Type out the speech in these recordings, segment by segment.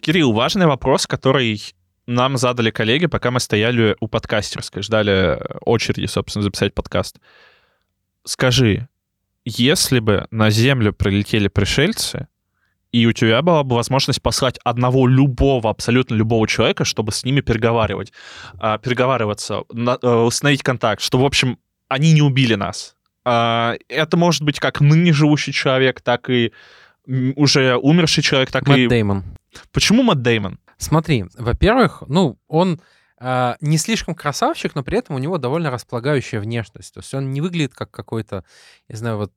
Кирилл, важный вопрос, который нам задали коллеги, пока мы стояли у подкастерской, ждали очереди, собственно, записать подкаст. Скажи, если бы на Землю прилетели пришельцы, и у тебя была бы возможность послать одного любого, абсолютно любого человека, чтобы с ними переговаривать, а, переговариваться, э, установить контакт, что, в общем, они не убили нас. А, это может быть как ныне живущий человек, так и уже умерший человек, так Мэтт и... Деймон. Почему Мэтт Деймон? Смотри, во-первых, ну, он а, не слишком красавчик, но при этом у него довольно располагающая внешность. То есть он не выглядит как какой-то, я знаю, вот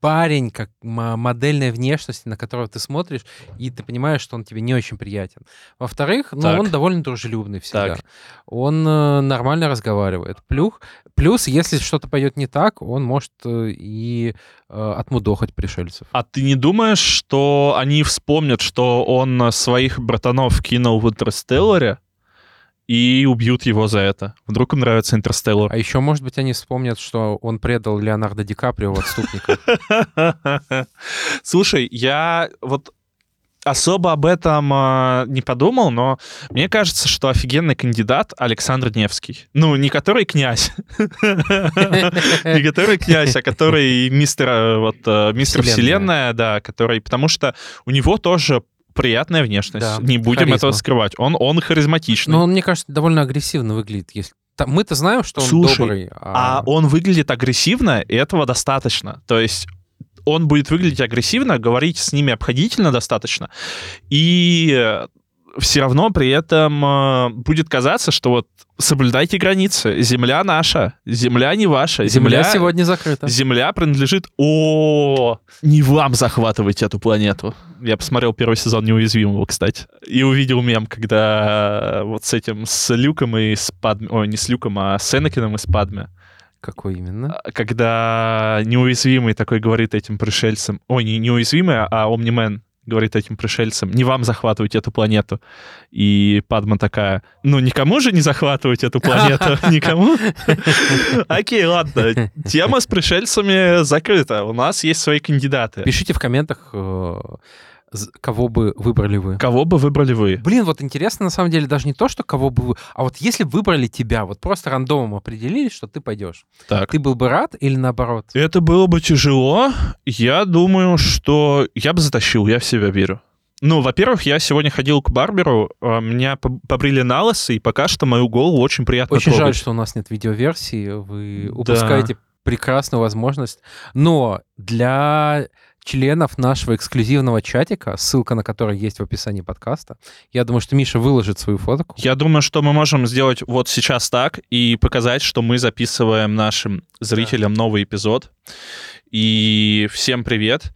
парень, как модельная внешность, на которого ты смотришь, и ты понимаешь, что он тебе не очень приятен. Во-вторых, ну, Так. он довольно дружелюбный всегда. Так. Он э, нормально разговаривает. Плюх, плюс, если что-то пойдет не так, он может э, и э, отмудохать пришельцев. А ты не думаешь, что они вспомнят, что он своих братанов кинул в Интерстелларе и убьют его за это? Вдруг им нравится Интерстеллар? А еще, может быть, они вспомнят, что он предал Леонардо Ди Каприо в отступниках. Слушай, я вот особо об этом э, не подумал, но мне кажется, что офигенный кандидат Александр Невский. Ну, не который князь, не который князь, а который мистер, э, вот, э, мистер. Вселенная, да, который, потому что у него тоже приятная внешность. Да, Не будем харизма. этого скрывать. Он, он харизматичный. Но он, мне кажется, довольно агрессивно выглядит. Если... Мы-то знаем, что он Слушай, добрый. А он выглядит агрессивно, и этого достаточно. То есть он будет выглядеть агрессивно, говорить с ними обходительно достаточно, и все равно при этом э, будет казаться, что вот соблюдайте границы. Земля наша, земля не ваша. Земля сегодня закрыта. Земля принадлежит... О, не вам захватывать эту планету. Я посмотрел первый сезон «Неуязвимого», кстати. И увидел мем, когда вот с этим, с Люком и с Падме... Ой, не с Люком, а с Энакином и с Падме. Какой именно? А, Когда неуязвимый такой говорит этим пришельцам... Ой, не неуязвимый, а Омнимен говорит этим пришельцам, не вам захватывать эту планету. И Падма такая, ну никому же не захватывать эту планету, никому. Окей, ладно, тема с пришельцами закрыта, у нас есть свои кандидаты. Пишите в комментах, э, кого бы выбрали вы. Кого бы выбрали вы? Блин, вот интересно, на самом деле, даже не то, что кого бы вы... А вот если выбрали тебя, вот просто рандомом определили, что ты пойдешь, Так. ты был бы рад или наоборот? Это было бы тяжело. Я думаю, что я бы затащил, я в себя верю. Ну, во-первых, я сегодня ходил к барберу, а, меня по- побрили на лысо, и пока что мою голову очень приятно Очень жаль, трогать. что у нас нет видеоверсии, вы Да. упускаете прекрасную возможность. Но для членов нашего эксклюзивного чатика, ссылка на который есть в описании подкаста, я думаю, что Миша выложит свою фотку. Я думаю, что мы можем сделать вот сейчас так и показать, что мы записываем нашим зрителям новый эпизод. И всем привет.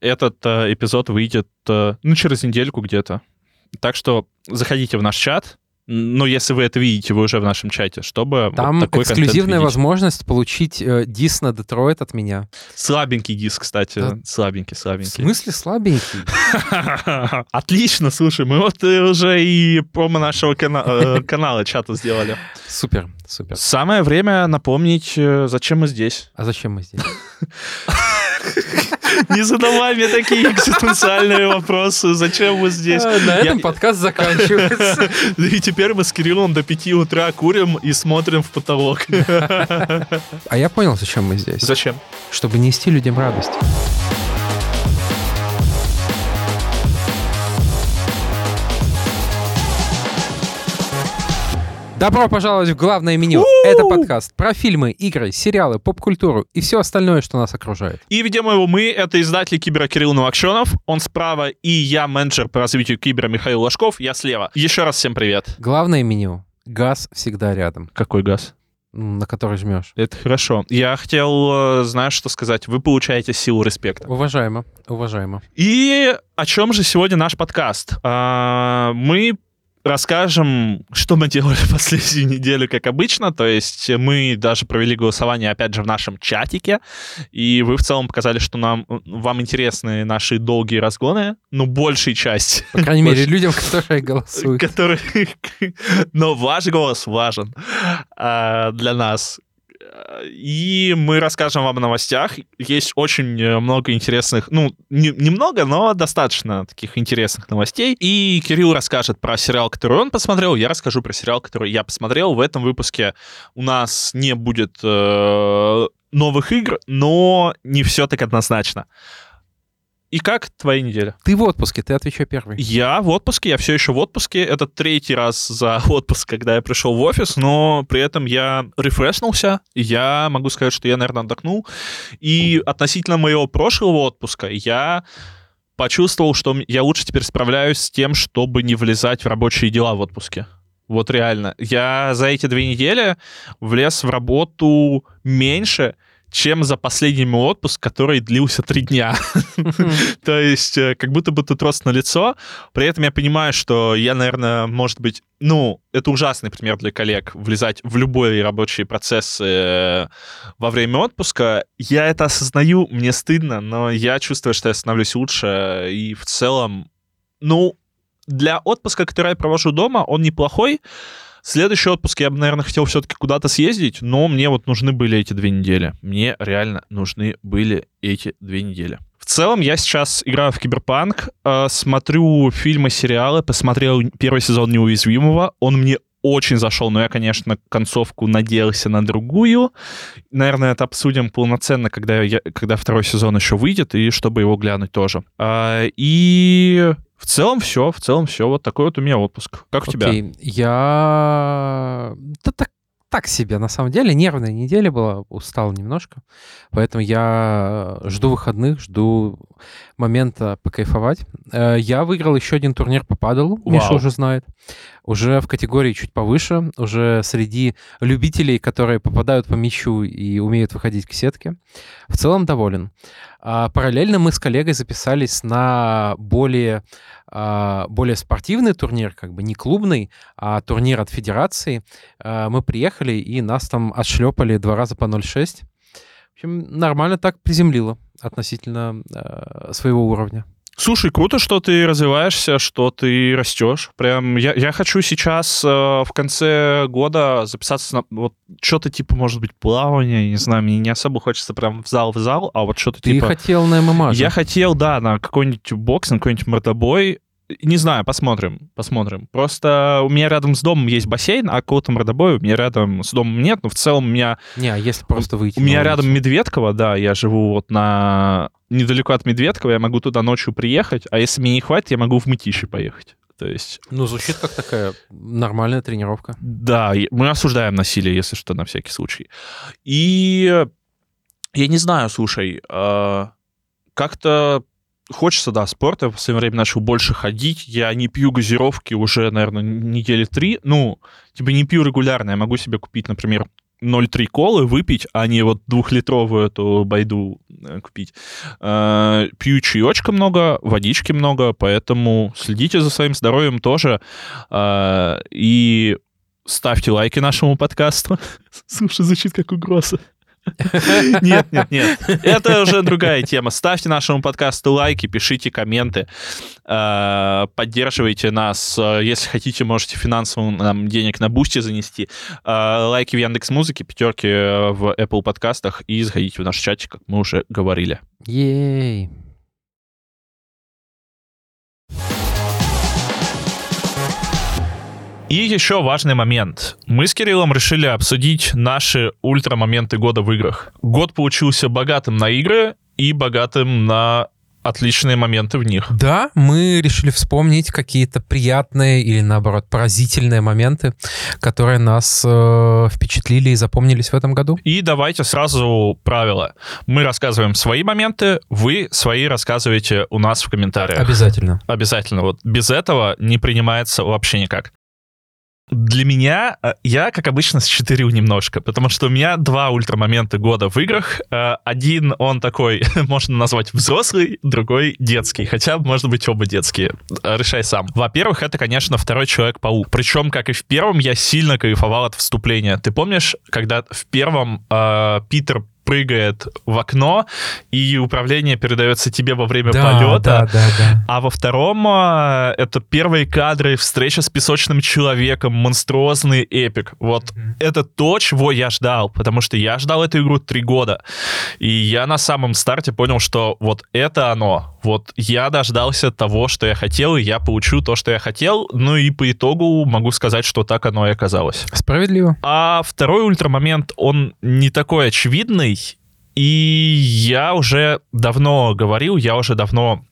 Этот э, эпизод выйдет, э, ну, через недельку где-то. Так что заходите в наш чат. Ну, если вы это видите, вы уже в нашем чате, чтобы вот Там такой контент эксклюзивная возможность получить э, дис на Детройт от меня. Слабенький диск, кстати. Да. Слабенький, В слабенький. смысле слабенький? Отлично, слушай, мы вот э, уже и промо нашего э, канала чата сделали. Супер, супер. Самое время напомнить, э, зачем мы здесь. А зачем мы здесь? Не задавай мне такие экзистенциальные вопросы. Зачем мы здесь? А, На Я- этом подкаст заканчивается. И теперь мы с Кириллом до 5 утра курим и смотрим в потолок. А я понял, зачем мы здесь. Зачем? Чтобы нести людям радость. Добро пожаловать в главное меню. Это подкаст про фильмы, игры, сериалы, поп-культуру и все остальное, что нас окружает. И ведем его мы, это издатель Кибера Кирилл Новокшенов, он справа, и я менеджер по развитию Кибера Михаил Ложков, я слева. Еще раз всем привет. Главное меню. Газ всегда рядом, Какой газ? на который жмешь. Это хорошо. Я хотел, э, знаешь, что сказать? Вы получаете силу респекта. Уважаемо, уважаемо. И о чем же сегодня наш подкаст? А, Мы расскажем, что мы делали последнюю неделю, как обычно. То есть мы даже провели голосование, опять же, в нашем чатике. И вы в целом показали, что нам, вам интересны наши долгие разгоны. Ну, большей часть. По крайней мере, людям, которые голосуют. Который... Но ваш голос важен а, для нас. И мы расскажем вам о новостях. Есть очень много интересных, ну, не, немного, но достаточно таких интересных новостей. И Кирилл расскажет про сериал, который он посмотрел. Я расскажу про сериал, который я посмотрел. В этом выпуске у нас не будет э, новых игр, но не все так однозначно. И как твоя неделя? Ты в отпуске, ты отвечай первый. Я в отпуске, я все еще в отпуске. Это третий раз за отпуск, когда я пришел в офис, но при этом я рефрешнулся. Я могу сказать, что я, наверное, отдохнул. И относительно моего прошлого отпуска я почувствовал, что я лучше теперь справляюсь с тем, чтобы не влезать в рабочие дела в отпуске. Вот реально. Я за эти две недели влез в работу меньше, чем за последний мой отпуск, который длился три дня. То есть э, как будто бы тут рост на лицо. При этом я понимаю, что я, наверное, может быть, ну, это ужасный пример для коллег, влезать в любые рабочие процессы э, во время отпуска. Я это осознаю, мне стыдно, но я чувствую, что я становлюсь лучше, и в целом, ну, для отпуска, который я провожу дома, он неплохой, Следующий отпуск я бы, наверное, хотел все-таки куда-то съездить, но мне вот нужны были эти две недели. Мне реально нужны были эти две недели. В целом, я сейчас играю в Киберпанк, э, смотрю фильмы, сериалы, посмотрел первый сезон «Неуязвимого». Он мне очень зашел, но я, конечно, концовку надеялся на другую. Наверное, это обсудим полноценно, когда, я, когда второй сезон еще выйдет, и чтобы его глянуть тоже. А, и в целом все, в целом все. Вот такой вот у меня отпуск. Как у тебя? Я... Да так, так себе, на самом деле. Нервная неделя была, устал немножко. Поэтому я жду выходных, жду момента покайфовать. Э, я выиграл еще один турнир по падалу, Вау. Миша уже знает. Уже в категории чуть повыше, уже среди любителей, которые попадают по мячу и умеют выходить к сетке. В целом доволен. А параллельно мы с коллегой записались на более, а, более спортивный турнир, как бы не клубный, а турнир от федерации. А, мы приехали, и нас там отшлепали два раза по 0,6. В общем, нормально так приземлило относительно своего уровня. Слушай, круто, что ты развиваешься, что ты растешь. Прям я, я хочу сейчас э, в конце года записаться на вот что-то типа, может быть, плавание, не знаю, мне не особо хочется прям в зал в зал, а вот что-то типа... Ты хотел на ММА Я хотел, да, на какой-нибудь бокс, на какой-нибудь мордобой. Не знаю, посмотрим, посмотрим. Просто у меня рядом с домом есть бассейн, а какого-то мордобоя у меня рядом с домом нет, но в целом у меня... Не, а если просто выйти У меня рядом Медведково, да, я живу вот на... Недалеко от Медведкова, я могу туда ночью приехать, а если мне не хватит, я могу в Мытищи поехать. То есть... Ну, звучит как такая нормальная тренировка. Да, мы осуждаем насилие, если что, на всякий случай. И я не знаю, слушай, а, как-то хочется, да, спорта. В последнее время начал больше ходить. Я не пью газировки уже, наверное, недели три. Ну, типа не пью регулярно. Я могу себе купить, например, 0,3 колы выпить, а не вот двухлитровую эту байду э, купить. Э, пью чаечка много, водички много, поэтому следите за своим здоровьем тоже. Э, и ставьте лайки нашему подкасту. Слушай, звучит как угроза. Нет, нет, нет. Это уже другая тема. Ставьте нашему подкасту лайки, пишите комменты, э, поддерживайте нас. Если хотите, можете финансово нам денег на бусте занести. Э, лайки в Яндекс Музыке, пятерки в Apple подкастах и заходите в наш чатик, как мы уже говорили. Ей. И еще важный момент. Мы с Кириллом решили обсудить наши ультрамоменты года в играх. Год получился богатым на игры и богатым на отличные моменты в них. Да, мы решили вспомнить какие-то приятные или, наоборот, поразительные моменты, которые нас э, впечатлили и запомнились в этом году. И давайте сразу правила. Мы рассказываем свои моменты, вы свои рассказываете у нас в комментариях. Обязательно. Обязательно. Вот без этого не принимается вообще никак. Для меня, э, я, как обычно, счетырю немножко, потому что у меня два ультрамомента года в играх. Э, один, он такой, можно назвать взрослый, другой детский, хотя, может быть, оба детские. Э, решай сам. Во-первых, это, конечно, второй Человек-паук. Причем, как и в первом, я сильно кайфовал от вступления. Ты помнишь, когда в первом э, Питер прыгает в окно, и управление передается тебе во время Да, полета. да, да, да. А во втором а, это первые кадры, встреча с песочным человеком, монструозный эпик. Вот это то, чего я ждал, потому что я ждал эту игру три года. И я на самом старте понял, что вот это оно. Вот я дождался того, что я хотел, и я получу то, что я хотел. Ну и по итогу могу сказать, что так оно и оказалось. Справедливо. А второй ультрамомент, он не такой очевидный, и я уже давно говорил, я уже давно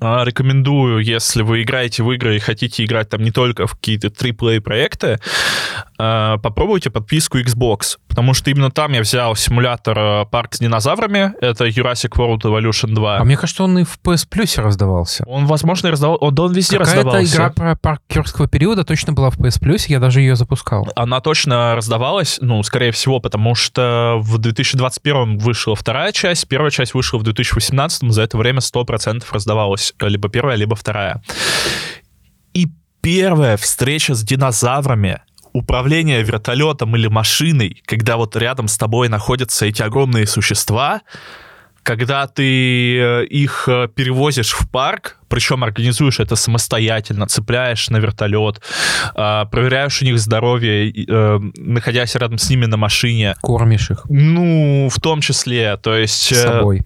а, рекомендую, если вы играете в игры и хотите играть там не только в какие-то AAA проекты, а, попробуйте подписку Xbox, потому что именно там я взял симулятор а, парк с динозаврами, это Jurassic World Evolution 2. А мне кажется, он и в PS Plus раздавался. Он, возможно, и раздавал, он, да он везде Какая-то раздавался. игра про парк юрского периода точно была в PS Plus, я даже ее запускал. Она точно раздавалась, ну, скорее всего, потому что в 2021 вышла вторая часть, первая часть вышла в 2018, за это время 100% раздавалась либо первая, либо вторая. И первая встреча с динозаврами, управление вертолетом или машиной, когда вот рядом с тобой находятся эти огромные существа, когда ты э, их э, перевозишь в парк, причем организуешь это самостоятельно, цепляешь на вертолет, э, проверяешь у них здоровье, находясь рядом с ними на машине. Кормишь их Ну, в том числе, то есть... с собой.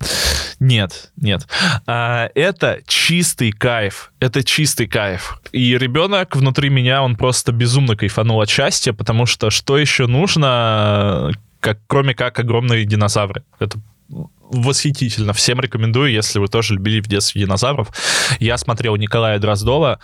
нет, нет. А, это чистый кайф. Это чистый кайф. И ребенок внутри меня, он просто безумно кайфанул от счастья, потому что что еще нужно, как, кроме как огромные динозавры? Это восхитительно. Всем рекомендую, если вы тоже любили в детстве динозавров. Я смотрел Николая Дроздова,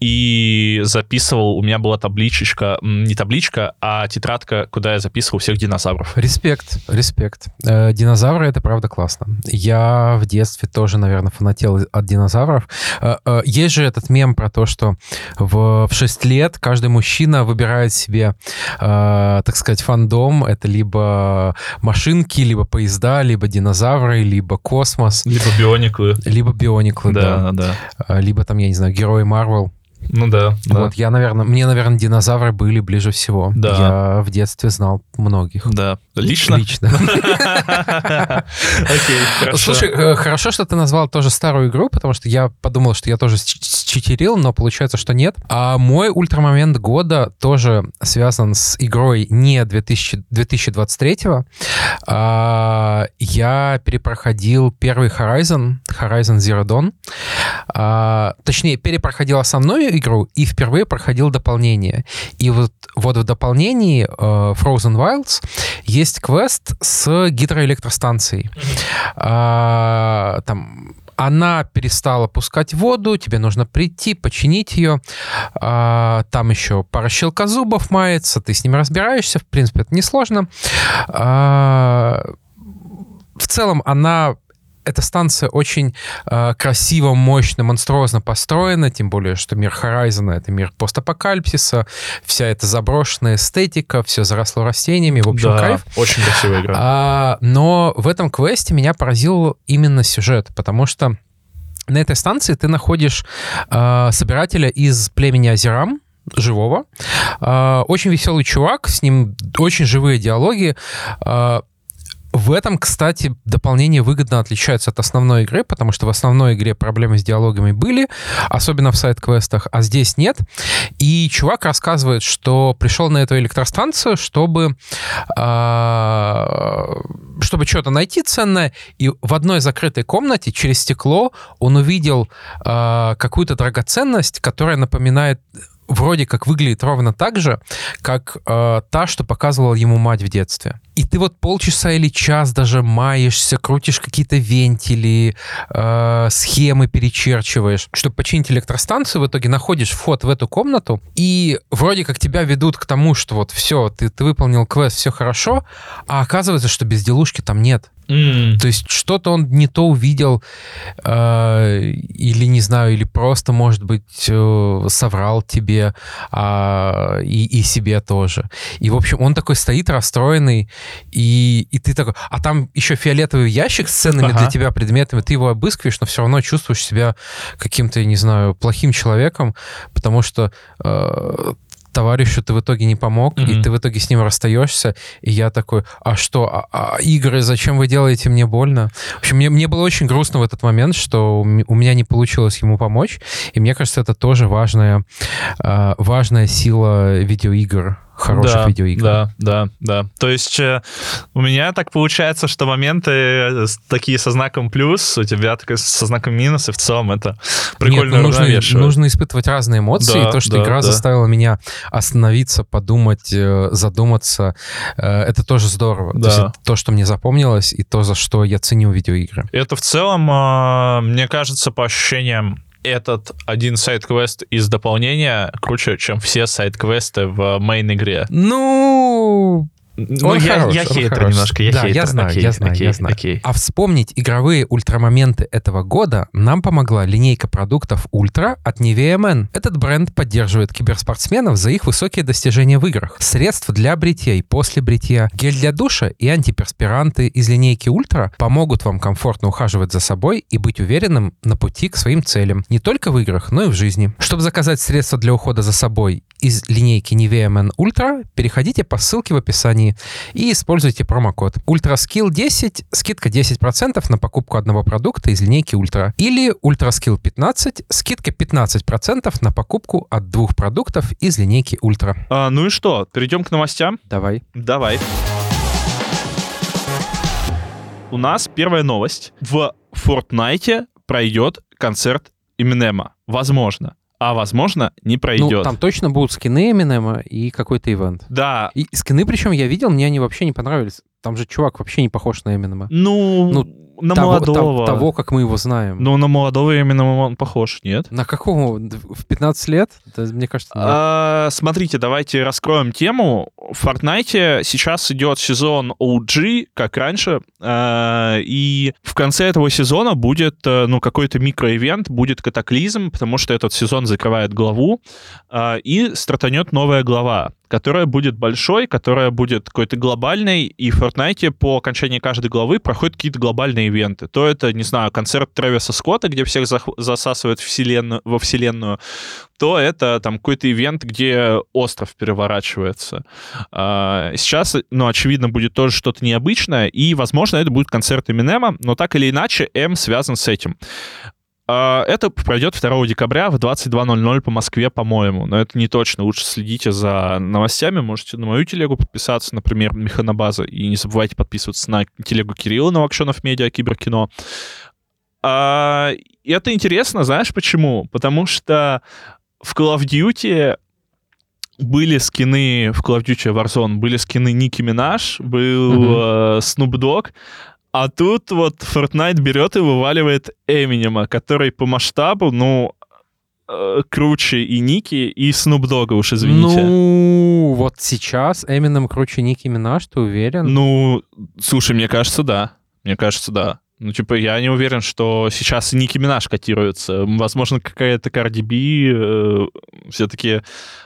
и записывал, у меня была табличечка, не табличка, а тетрадка, куда я записывал всех динозавров. Респект, респект. Э, Динозавры — это правда классно. Я в детстве тоже, наверное, фанател от динозавров. Э, э, Есть же этот мем про то, что в, в 6 лет каждый мужчина выбирает себе, так сказать, фандом. Это либо машинки, либо поезда, либо динозавры, либо космос, Либо биониклы. либо биониклы, да. Да, да. Либо там, я не знаю, герои Марвел. Ну да, да. Вот я, наверное, мне, наверное, динозавры были ближе всего. Да. Я в детстве знал многих. Да. Лично? Лично. Окей, хорошо. Слушай, э, хорошо, что ты назвал тоже старую игру, потому что я подумал, что я тоже считерил, но получается, что нет. А мой ультрамомент года тоже связан с игрой не 2000, 2023 а, Я перепроходил первый Horizon, Horizon Zero Dawn. А, точнее, перепроходил основную игру и впервые проходил дополнение. И вот, вот в дополнении э, Frozen Wilds есть квест с гидроэлектростанцией. А, там она перестала пускать воду, тебе нужно прийти, починить ее. А, там еще пара щелкозубов мается, ты с ними разбираешься, в принципе, это несложно. А, в целом она эта станция очень э, красиво, мощно, монструозно построена, тем более, что мир Horizon — это мир постапокалипсиса, вся эта заброшенная эстетика, все заросло растениями, в общем, Да, кайф. очень красивая игра. А, но в этом квесте меня поразил именно сюжет, потому что на этой станции ты находишь а, собирателя из племени Азерам, живого. А, очень веселый чувак, с ним очень живые диалоги. А, в этом, кстати, дополнение выгодно отличается от основной игры, потому что в основной игре проблемы с диалогами были, особенно в сайт-квестах, а здесь нет. И чувак рассказывает, что пришел на эту электростанцию, чтобы, а, чтобы что-то найти ценное, и в одной закрытой комнате через стекло он увидел а, какую-то драгоценность, которая напоминает вроде как выглядит ровно так же, как э, та, что показывала ему мать в детстве. И ты вот полчаса или час даже маешься, крутишь какие-то вентили, э, схемы перечерчиваешь, чтобы починить электростанцию, в итоге находишь вход в эту комнату, и вроде как тебя ведут к тому, что вот все, ты, ты выполнил квест, все хорошо, а оказывается, что безделушки там нет. М, То есть что-то он не то увидел, э, или, не знаю, или просто, может быть, э, соврал тебе а, и, и себе тоже. И, в общем, он такой стоит расстроенный, и, и ты такой... А там еще фиолетовый ящик с ценными Ага. для тебя предметами, ты его обыскиваешь, но все равно чувствуешь себя каким-то, не знаю, плохим человеком, потому что... э, товарищу ты в итоге не помог, Мгм. и ты в итоге с ним расстаешься, и я такой, а что, а, а игры, зачем вы делаете мне больно? В общем, мне, мне было очень грустно в этот момент, что у меня не получилось ему помочь, и мне кажется, это тоже важная, а, важная сила видеоигр, хороших да, видеоигр. Да, да, да. То есть э, у меня так получается, что моменты э, такие со знаком плюс, у тебя такой со знаком минус, и в целом это прикольно Нет, ну, нужно, нужно испытывать разные эмоции. Да, и то, что да, игра да. заставила меня остановиться, подумать, э, задуматься, э, это тоже здорово. То, Да. есть это то, что мне запомнилось, и то, за что я ценю видеоигры. Это в целом, э, мне кажется, по ощущениям, этот один сайт-квест из дополнения круче, чем все сайт-квесты в мейн-игре. Ну, Ну, Он я, хорош, я он хейтер хорош. немножко, я Да, хейтер. я знаю, окей, я знаю, окей, я знаю. окей. А вспомнить игровые ультрамоменты этого года нам помогла линейка продуктов Ультра от Nivea Men. Этот бренд поддерживает киберспортсменов за их высокие достижения в играх. Средства для бритья и после бритья, гель для душа и антиперспиранты из линейки Ультра помогут вам комфортно ухаживать за собой и быть уверенным на пути к своим целям. Не только в играх, но и в жизни. Чтобы заказать средства для ухода за собой из линейки Nivea Men Ultra, переходите по ссылке в описании и используйте промокод UltraSkill 10, скидка 10% на покупку одного продукта из линейки Ultra. Или UltraSkill 15, скидка 15% на покупку от двух продуктов из линейки Ultra. А, ну и что, перейдем к новостям? Давай. Давай. У нас первая новость. В Fortnite пройдет концерт Эминема. Возможно. А возможно, не Ну, пройдет. там точно будут скины Эминема и какой-то ивент. Да, И скины, причем я видел, мне они вообще не понравились. Там же чувак вообще не похож на Эминема. ну, Ну, на того, молодого. та- того, как мы его знаем. Ну, на молодого Эминема он похож, нет? На какого? В 15 лет? Да, мне кажется, нет. А, смотрите, давайте раскроем тему. В Fortnite сейчас идет сезон OG, как раньше, а, и в конце этого сезона будет, э, ну, какой-то микроивент, будет катаклизм, потому что этот сезон закрывает главу, а, и стартанет новая глава, которая будет большой, которая будет какой-то глобальной, и в Fortnite по окончании каждой главы проходят какие-то глобальные ивенты. То это, не знаю, концерт Трэвиса Скотта, где всех засасывают вселенную, во вселенную, то это там какой-то ивент, где остров переворачивается. А, Сейчас, ну, очевидно, будет тоже что-то необычное, и, возможно, это будет концерт Эминема, но так или иначе, М связан с этим. А, Это пройдет 2 декабря в 22.00 по Москве, по-моему. Но это не точно. Лучше следите за новостями. Можете на мою телегу подписаться, например, Механобаза. И не забывайте подписываться на телегу Кирилла Новокшенов Медиа Киберкино. А, и это интересно, знаешь почему? Потому что в Call of Duty были скины в Call of Duty Warzone, были скины Ники Минаж, был Мгм. э, Snoop Dogg, а тут вот Fortnite берет и вываливает Эминема, который по масштабу, ну, э, круче и Ники, и Snoop Dogg, уж извините. Ну, вот сейчас Эминем круче Ники Минаж, ты уверен? Ну, слушай, мне кажется, да. Мне кажется, да. Ну, типа, я не уверен, что сейчас Ники Минаж котируется. Возможно, какая-то Cardi B э, все-таки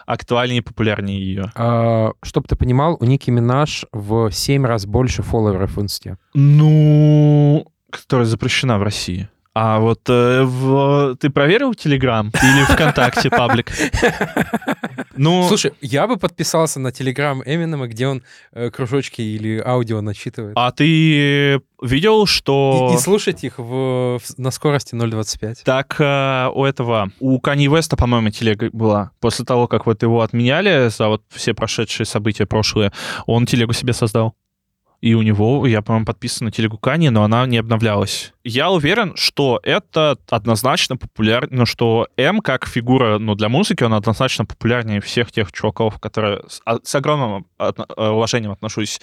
актуальнее и популярнее ее. А, чтоб ты понимал, у Ники Минаж в 7 раз больше фолловеров в инсте. Ну, которая запрещена в России. А вот э, в- ты проверил Телеграм или ВКонтакте паблик? Ну, Слушай, я бы подписался на телеграм Эминема, где он э, кружочки или аудио начитывает. а ты видел, что... И, и слушать их в, в- на скорости 0.25. Так э, у этого, у Кани Веста, по-моему, телега была. После того, как вот его отменяли за вот все прошедшие события прошлые, он телегу себе создал. И у него, я, по-моему, подписан на телегу но она не обновлялась. Я уверен, что это однозначно популярно, ну, что М как фигура, ну, для музыки, он однозначно популярнее всех тех чуваков, которые с, а- с огромным отно- э, уважением отношусь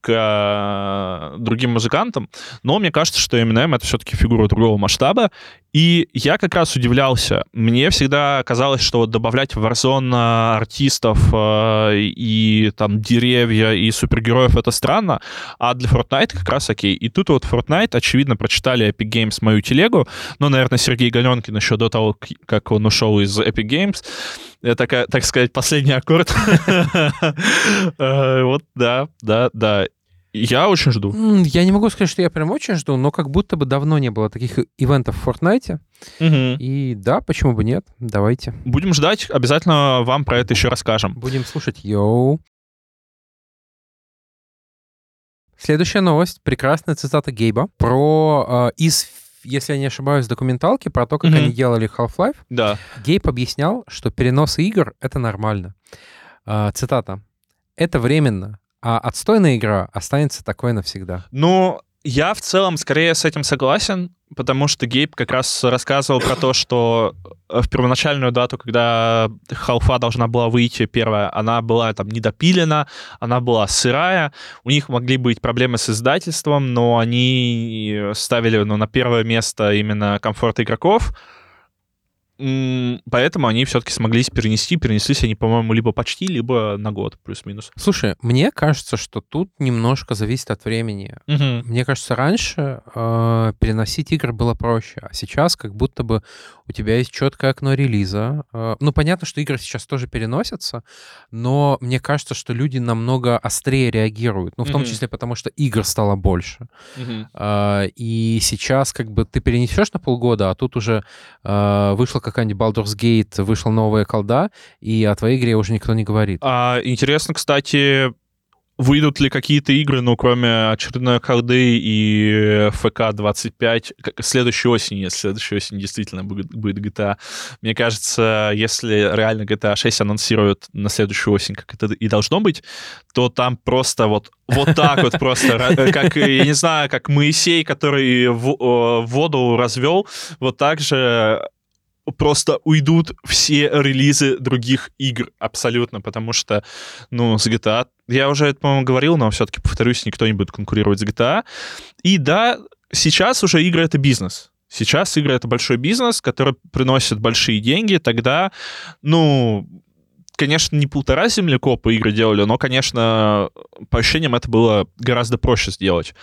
к э, другим музыкантам. Но мне кажется, что Eminem — это все-таки фигура другого масштаба, и я как раз удивлялся. Мне всегда казалось, что вот добавлять в Warzone артистов э, и там деревья и супергероев это странно, а для Fortnite как раз окей. И тут вот Fortnite, очевидно, прочитали Epic Games мою телегу, но, наверное, Сергей Галенкин еще до того, как он ушел из Epic Games, это, так сказать, последний аккорд. Э, Вот, да, да, да. Я очень жду. Я не могу сказать, что я прям очень жду, но как будто бы давно не было таких ивентов в Fortnite. Мгм. И да, почему бы нет? Давайте. Будем ждать, обязательно вам про это еще расскажем. Будем слушать йоу. Следующая новость. Прекрасная цитата Гейба про э, из, если я не ошибаюсь, документалки про то, как Мгм. они делали Half-Life. Да. Гейб объяснял, что перенос игр — это нормально. А, цитата. «Это временно, а отстойная игра останется такой навсегда». Ну, я в целом скорее с этим согласен, потому что Гейб как раз рассказывал про то, что э, в первоначальную дату, когда халфа должна была выйти первая, она была там недопилена, она была сырая, у них могли быть проблемы с издательством, но они ставили ну, на первое место именно комфорт игроков, поэтому они все-таки смогли перенести, перенеслись они, по-моему, либо почти, либо на год, плюс-минус. Слушай, мне кажется, что тут немножко зависит от времени. Мгм. Мне кажется, раньше э, переносить игры было проще, а сейчас как будто бы у тебя есть четкое окно релиза. Э, ну, понятно, что игры сейчас тоже переносятся, но мне кажется, что люди намного острее реагируют. Ну, в том Мгм. числе потому, что игр стало больше. Мгм. А, И сейчас как бы ты перенесешь на полгода, а тут уже а, вышла какая-нибудь Baldur's Gate, вышла новая колда, и о твоей игре уже никто не говорит. А, интересно, кстати, выйдут ли какие-то игры, ну, кроме очередной колды и ФК-25, как- следующей осенью, если следующей осенью действительно будет, будет GTA. Мне кажется, если реально GTA 6 анонсируют на следующую осень, как это и должно быть, то там просто вот, вот так вот просто, ра- как, я не знаю, как Моисей, который в- э, воду развел, вот так же просто уйдут все релизы других игр абсолютно, потому что, ну, с GTA... Я уже это, по-моему, говорил, но все-таки, повторюсь, никто не будет конкурировать с GTA. И да, сейчас уже игры — это бизнес. Сейчас игры — это большой бизнес, который приносит большие деньги. Тогда, ну, конечно, не полтора землекопа игры делали, но, конечно, по ощущениям это было гораздо проще сделать.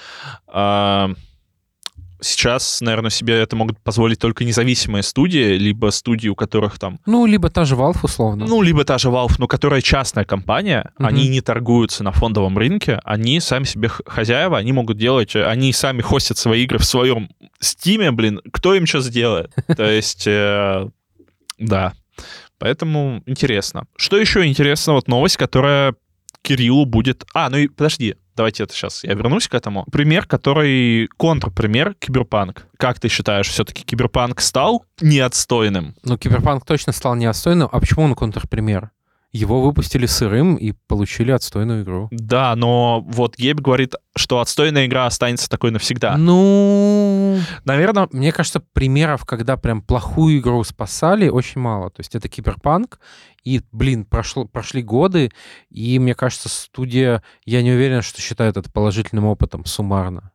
Сейчас, наверное, себе это могут позволить только независимые студии, либо студии, у которых там Ну, либо та же Valve, условно. ну, либо та же Valve, но которая частная компания, Мгм. они не торгуются на фондовом рынке, они сами себе хозяева, они могут делать, они сами хостят свои игры в своем Steam е, блин, кто им что сделает? То есть, э, да. Поэтому интересно. Что еще интересно? Вот новость, которая Кириллу будет... А, ну и подожди, давайте это сейчас я вернусь к этому. Пример, который... Контрпример Киберпанк. Как ты считаешь, все-таки Киберпанк стал неотстойным? Ну, Киберпанк точно стал неотстойным. А почему он контрпример? Его выпустили сырым и получили отстойную игру. Да, но вот Гейб говорит, что отстойная игра останется такой навсегда. Ну, Наверное, мне кажется, примеров, когда прям плохую игру спасали, очень мало. То есть это Киберпанк, и, блин, прошло, прошли годы, и мне кажется, студия, я не уверен, что считает это положительным опытом суммарно.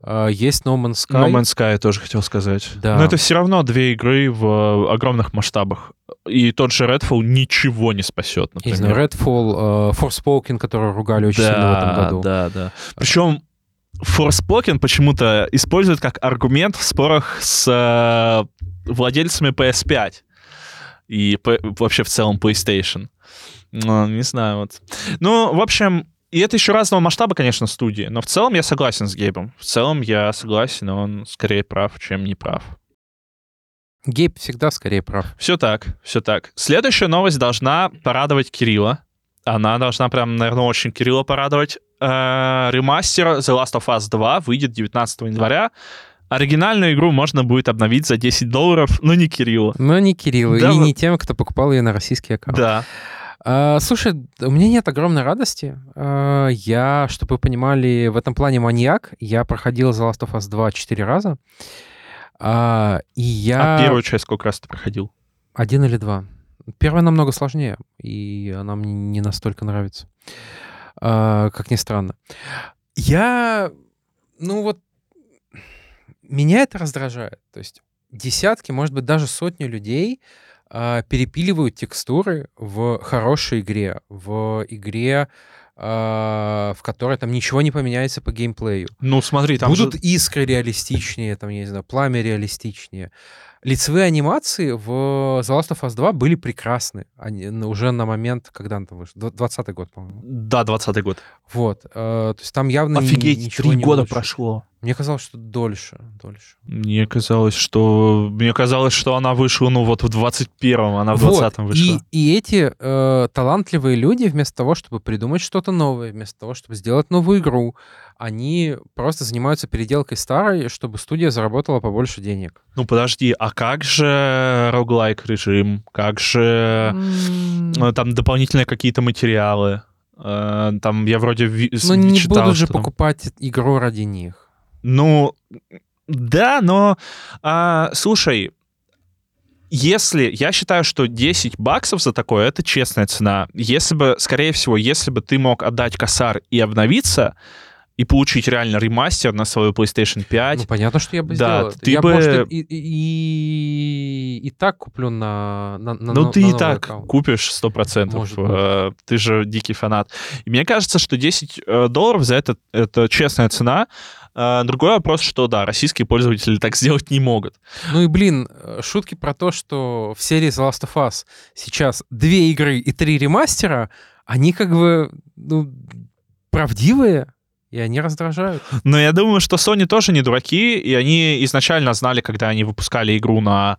А, Есть No Man's Sky. No Man's Sky я тоже хотел сказать. Да. Но это все равно две игры в э, огромных масштабах. И тот же Redfall ничего не спасет, например. знаю, Redfall, э, Forspoken, который ругали очень сильно в этом году. Да, да. Причем Forspoken почему-то используют как аргумент в спорах с э, владельцами PS5 и вообще в целом PlayStation. Ну, не знаю, вот. Ну, в общем, и это еще разного масштаба, конечно, студии, но в целом я согласен с Гейбом. В целом я согласен, он скорее прав, чем не прав. Гейб всегда скорее прав. Все так, все так. Следующая новость должна порадовать Кирилла. Она должна прям, наверное, очень Кирилла порадовать. Э, Ремастер The Last of Us 2 выйдет 19 января. Оригинальную игру можно будет обновить за 10 долларов, но не Кирилла. Но не Кирилл, Да, и вот- не тем, кто покупал ее на российский аккаунт. Да. А, слушай, у меня нет огромной радости. А, я, чтобы вы понимали, в этом плане маньяк. Я проходил The Last of Us 2 четыре раза. А, и я... А первую часть сколько раз ты проходил? Один или два. Первая намного сложнее, и она мне не настолько нравится. А, как ни странно. Я... Ну вот... Меня это раздражает. То есть десятки, может быть, даже сотни людей а, перепиливают текстуры в хорошей игре, в игре, а, в которой там ничего не поменяется по геймплею. Ну, смотри, там Будут же... искры реалистичнее, там, я не знаю, пламя реалистичнее. лицевые анимации в The Last of Us 2 были прекрасны. Они, ну, уже на момент, когда он там вышел. 20 год, по-моему. Да, 20 год. Вот. э, то есть там явно Офигеть, три года улучшили. прошло. Мне казалось, что дольше. дольше. Мне казалось, что... Мне казалось, что она вышла, ну, вот в 21-м, она в Вот, 20-м вышла. И, и эти э, талантливые люди, вместо того, чтобы придумать что-то новое, вместо того, чтобы сделать новую игру, они просто занимаются переделкой старой, чтобы студия заработала побольше денег. Ну, подожди, а как же роглайк режим? Как же э, там дополнительные какие-то материалы? Э, Там я вроде ви- Ну, не читал, буду же там- покупать игру ради них. Ну, да, но, а, слушай, если, я считаю, что 10 баксов за такое, это честная цена. Если бы, скорее всего, если бы ты мог отдать косар и обновиться, и получить реально ремастер на свою PlayStation 5, Ну, понятно, что я бы Да, сделал. ты я, бы- может, и, и, и- и так куплю на, на, на ну, но- ты на и так аккаунт. купишь 100%. Может быть. Э, Ты же дикий фанат. И мне кажется, что 10 э, долларов за это, это честная цена. Э, Другой вопрос, что да, российские пользователи так сделать не могут. Ну и, блин, э, шутки про то, что в серии The Last of Us сейчас две игры и три ремастера, они как бы, ну, правдивые, и они раздражают. Но я думаю, что Sony тоже не дураки, и они изначально знали, когда они выпускали игру на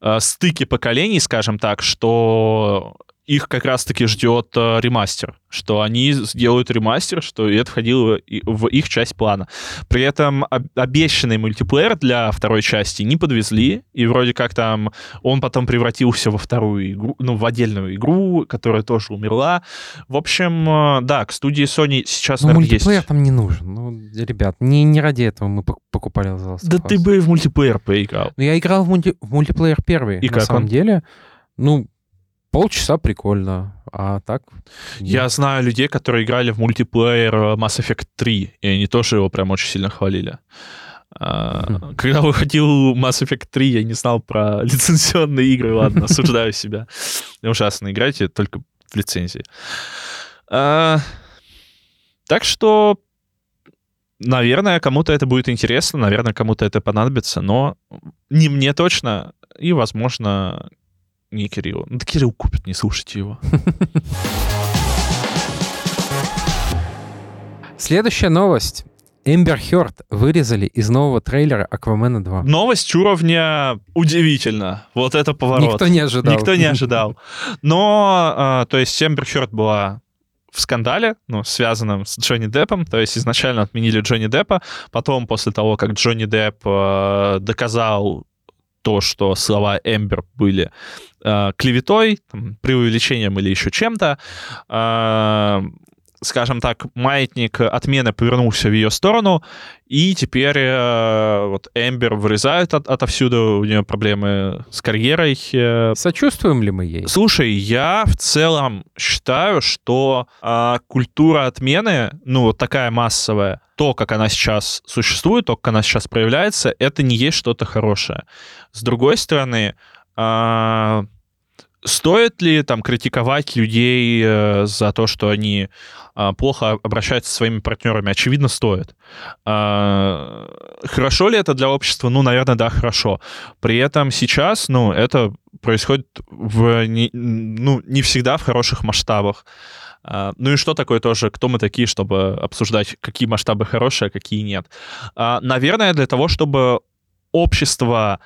э, стыке поколений, скажем так, что их как раз-таки ждет э, ремастер, что они сделают ремастер, что это входило в их часть плана. При этом об- обещанный мультиплеер для второй части не подвезли, и вроде как там он потом превратился во вторую игру, ну, в отдельную игру, которая тоже умерла. В общем, э, да, к студии Sony сейчас, Ну, наверное, есть... мультиплеер там не нужен. Ну, ребят, не, не ради этого мы пок- покупали The Last Да ты бы и в мультиплеер поиграл. Ну, я играл в, мульти- в мультиплеер первый, И на самом он? деле. Ну, полчаса прикольно, а так... нет. Я знаю людей, которые играли в мультиплеер э, Mass Effect 3, и они тоже его прям очень сильно хвалили. А. Когда выходил Mass Effect 3, я не знал про лицензионные игры, ладно, осуждаю себя. Ужасно, играйте только в лицензии. А, Так что, наверное, кому-то это будет интересно, наверное, кому-то это понадобится, но не мне точно, и, возможно, не Кириллу. Ну, да Кирилл купит, не слушайте его. Следующая новость. Эмбер Хёрд вырезали из нового трейлера Аквамена 2. Новость уровня удивительно. Вот это поворот. Никто не ожидал. Никто не ожидал. Но, а, то есть, Эмбер Хёрд была в скандале, ну, связанном с Джонни Деппом, то есть изначально отменили Джонни Деппа, потом, после того, как Джонни Депп э, доказал то, что слова Эмбер были э, клеветой, там, преувеличением или еще чем-то, э, скажем так, маятник отмены повернулся в ее сторону, и теперь э, вот Эмбер вырезают от, отовсюду, у нее проблемы с карьерой. э, Сочувствуем ли мы ей? Слушай, я в целом считаю, что а, культура отмены, ну, вот такая массовая, то, как она сейчас существует, то, как она сейчас проявляется, это не есть что-то хорошее. С другой стороны, а, стоит ли там критиковать людей э, за то, что они а, плохо обращаются со своими партнерами? Очевидно, стоит. А, хорошо ли это для общества? Ну, наверное, да, хорошо. При этом сейчас, ну, это происходит в не, ну, не всегда в хороших масштабах. А, Ну и что такое тоже, кто мы такие, чтобы обсуждать, какие масштабы хорошие, а какие нет. А, Наверное, для того, чтобы общество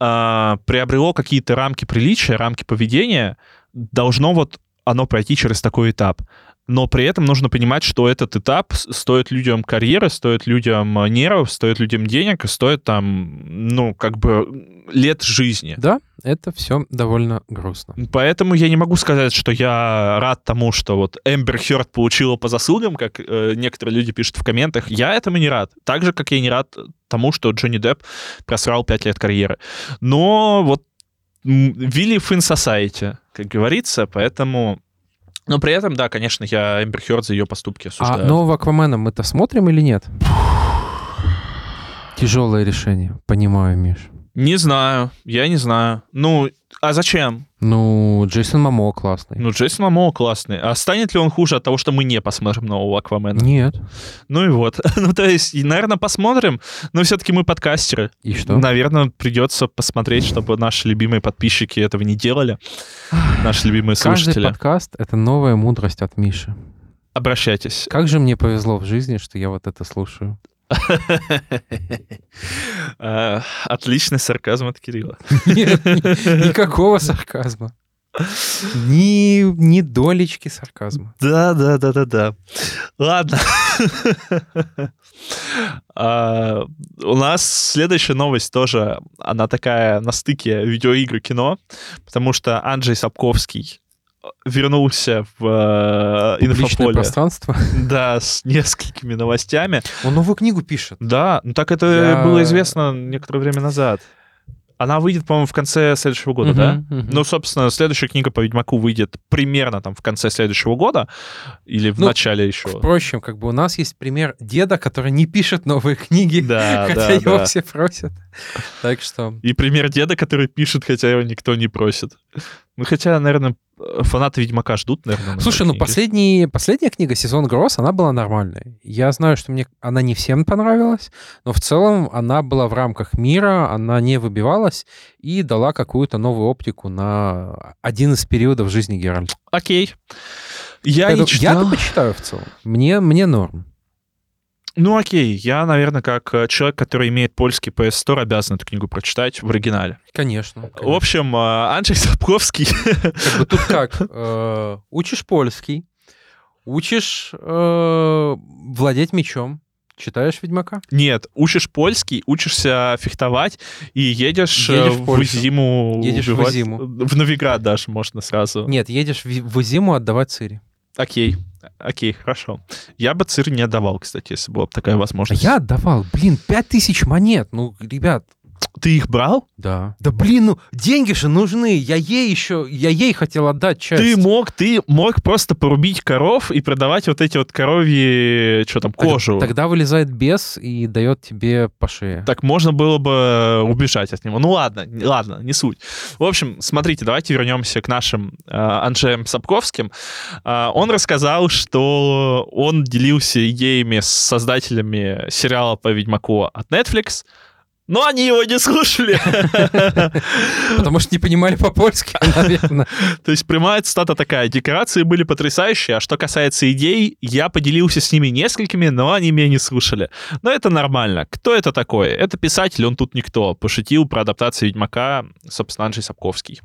а, приобрело какие-то рамки приличия, рамки поведения, должно вот оно пройти через такой этап. Но при этом нужно понимать, что этот этап стоит людям карьеры, стоит людям э, нервов, стоит людям денег, стоит там, ну, как бы лет жизни. Да, это все довольно грустно. Поэтому я не могу сказать, что я рад тому, что вот Эмбер Хёрд получила по заслугам, как э, некоторые люди пишут в комментах. Я этому не рад. Так же, как я не рад тому, что Джонни Депп просрал 5 лет карьеры. Но вот live in society, как говорится, поэтому... Но при этом, да, конечно, я Эмбер Хёрд за ее поступки А осуждаю. нового Аквамена мы-то смотрим или нет? Тяжелое решение, понимаю, Миш. Не знаю, я не знаю. Ну, а зачем? Ну, Джейсон Мамо классный. Ну, Джейсон Мамо классный. А станет ли он хуже от того, что мы не посмотрим нового Аквамена? Нет. Ну и вот. ну, то есть, наверное, посмотрим, но все-таки мы подкастеры. И что? Наверное, придется посмотреть, чтобы наши любимые подписчики этого не делали. Наши любимые Каждый слушатели. подкаст — это новая мудрость от Миши. Обращайтесь. Как же мне повезло в жизни, что я вот это слушаю. А, Отличный сарказм от Кирилла. Нет, ни- никакого сарказма. Ни, ни долечки сарказма. Да, да, да, да, да. Ладно. А, У нас следующая новость тоже, она такая на стыке видеоигры кино, потому что Анджей Сапковский вернулся в э, инфополе. пространство. Да, с несколькими новостями. Он новую книгу пишет. Да, ну так это Я- было известно некоторое время назад. Она выйдет, по-моему, в конце следующего года, Мгм, да? мгм. Ну, собственно, следующая книга по Ведьмаку выйдет примерно там в конце следующего года или в Ну, начале еще. Впрочем, как бы у нас есть пример деда, который не пишет новые книги, Да, хотя да, его да. все просят. Так что... И пример деда, который пишет, хотя его никто не просит. Ну, хотя, наверное, фанаты Ведьмака ждут, наверное. Слушай, ну книги. последний, последняя книга «Сезон гроз», она была нормальной. Я знаю, что мне она не всем понравилась, но в целом она была в рамках мира, она не выбивалась и дала какую-то новую оптику на один из периодов жизни Геральта. Окей. Я Я не читал. Я-то почитаю в целом. Мне, мне норм. Ну, окей. Я, наверное, как э, человек, который имеет польский PS Store, обязан эту книгу прочитать в оригинале. Конечно. В конечно. общем, э, Анджей Сапковский Как бы тут как? э, Учишь польский, учишь владеть мечом, читаешь Ведьмака. Нет, учишь польский, учишься фехтовать и едешь, Едешь в в зиму Едешь в убивать- Зиму. В Новиград даже можно сразу. Нет, едешь в, в зиму отдавать Цири. Окей, окей, хорошо. Я бы цирь не отдавал, кстати, если была бы такая А возможность. я отдавал, блин, пять тысяч монет. Ну, ребят, Ты их брал? да. Да блин, ну деньги же нужны. Я ей еще, я ей хотел отдать часть. Ты мог, ты мог просто порубить коров и продавать вот эти вот коровьи, что там, кожу. Тогда вылезает бес и дает тебе по шее. Так можно было бы убежать от него. Ну ладно, ладно, не суть. В общем, смотрите, давайте вернемся к нашим э, Анжеям Сапковским. Э, он рассказал, что он делился идеями с создателями сериала по Ведьмаку от Netflix, но они его не слушали. Потому что не понимали по-польски, наверное. То есть прямая цитата такая. Декорации были потрясающие, а что касается идей, я поделился с ними несколькими, но они меня не слушали. Но это нормально. Кто это такой? Это писатель, он тут никто. Пошутил про адаптацию Ведьмака, собственно, Анджей Сапковский.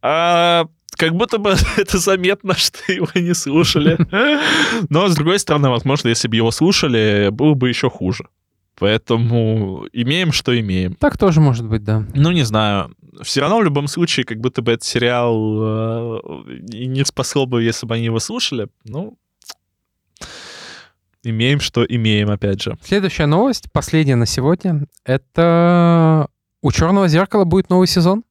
А, как будто бы это заметно, что его не слушали. Но, с другой стороны, возможно, если бы его слушали, было бы еще хуже. Поэтому имеем, что имеем. Так тоже может быть, да. Ну, не знаю. Все равно в любом случае, как будто бы этот сериал э, и не спасло бы, если бы они его слушали. Ну, имеем, что имеем, опять же. Следующая новость, последняя на сегодня, это у Черного зеркала будет новый сезон,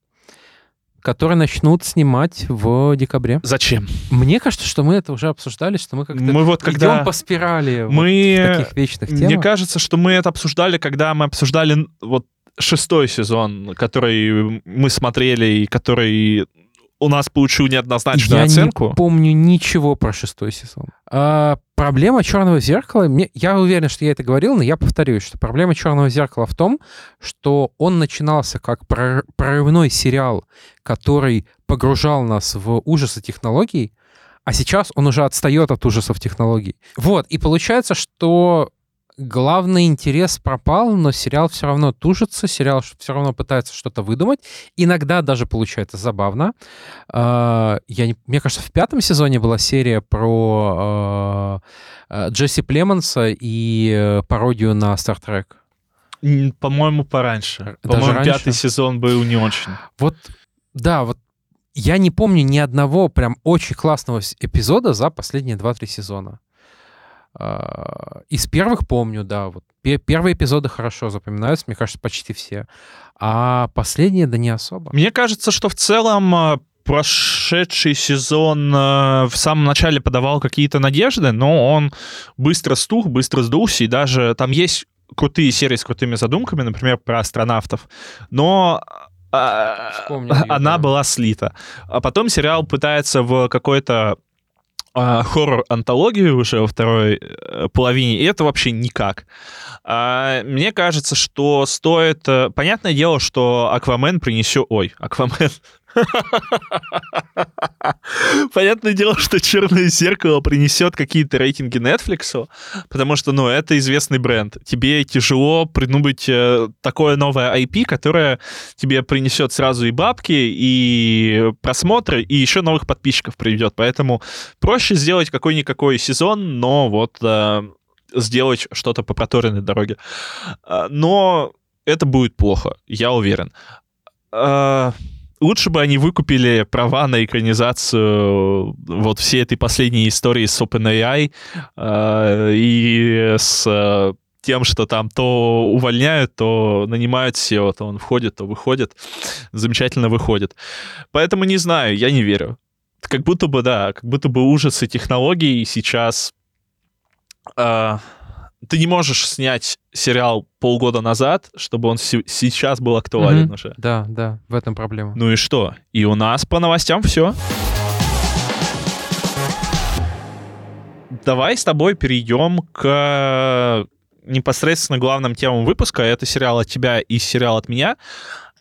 который начнут снимать в декабре. Зачем? Мне кажется, что мы это уже обсуждали, что мы как-то Мы вот когда... идем по спирали вот Мы... в таких вечных темах. Мне кажется, что мы это обсуждали, когда мы обсуждали вот шестой сезон, который мы смотрели и который у нас получил неоднозначную Я оценку. не помню ничего про шестой сезон. А, проблема черного зеркала, мне, я уверен, что я это говорил, но я повторюсь, что проблема черного зеркала в том, что он начинался как прор- прорывной сериал, который погружал нас в ужасы технологий, а сейчас он уже отстает от ужасов технологий. Вот, и получается, что главный интерес пропал, но сериал все равно тужится, сериал все равно пытается что-то выдумать. Иногда даже получается забавно. А, Я не, мне кажется, в пятом сезоне была серия про э, э, Джесси Племонса и э, пародию на Star Trek. По-моему, пораньше. По-моему, пятый сезон был не очень. Вот, да, вот я не помню ни одного прям очень классного эпизода за последние 2-3 сезона. А, Из первых помню, да, вот пе- первые эпизоды хорошо запоминаются, мне кажется, почти все. А последние, да не особо. Мне кажется, что в целом э, прошедший сезон э, в самом начале подавал какие-то надежды, но он быстро стух, быстро сдулся, и даже там есть крутые серии с крутыми задумками, например, про астронавтов, но а, Вспомнил она да. была слита. А потом сериал пытается в какой-то а, хоррор-антологию уже во второй э, половине, и это вообще никак. А, Мне кажется, что стоит... э, Понятное дело, что Аквамен принесет... Ой, Аквамен... Понятное дело, что Черное зеркало принесет какие-то рейтинги Netflix, потому что, ну, это известный бренд. Тебе тяжело придумать э, такое новое IP, которое тебе принесет сразу и бабки, и просмотры, и еще новых подписчиков приведет. Поэтому проще сделать какой-никакой сезон, но вот э, сделать что-то по проторенной дороге. А, Но это будет плохо, я уверен. Лучше бы они выкупили права на экранизацию вот всей этой последней истории с OpenAI э, и с э, тем, что там то увольняют, то нанимают SEO, то он входит, то выходит. Замечательно выходит. Поэтому не знаю, я не верю. Как будто бы, да, как будто бы ужасы технологий сейчас... э, ты не можешь снять сериал полгода назад, чтобы он се- сейчас был актуален Мгм. уже. Да, да, в этом проблема. Ну и что? И у нас по новостям все. Давай с тобой перейдем к непосредственно главным темам выпуска. Это сериал от тебя и сериал от меня.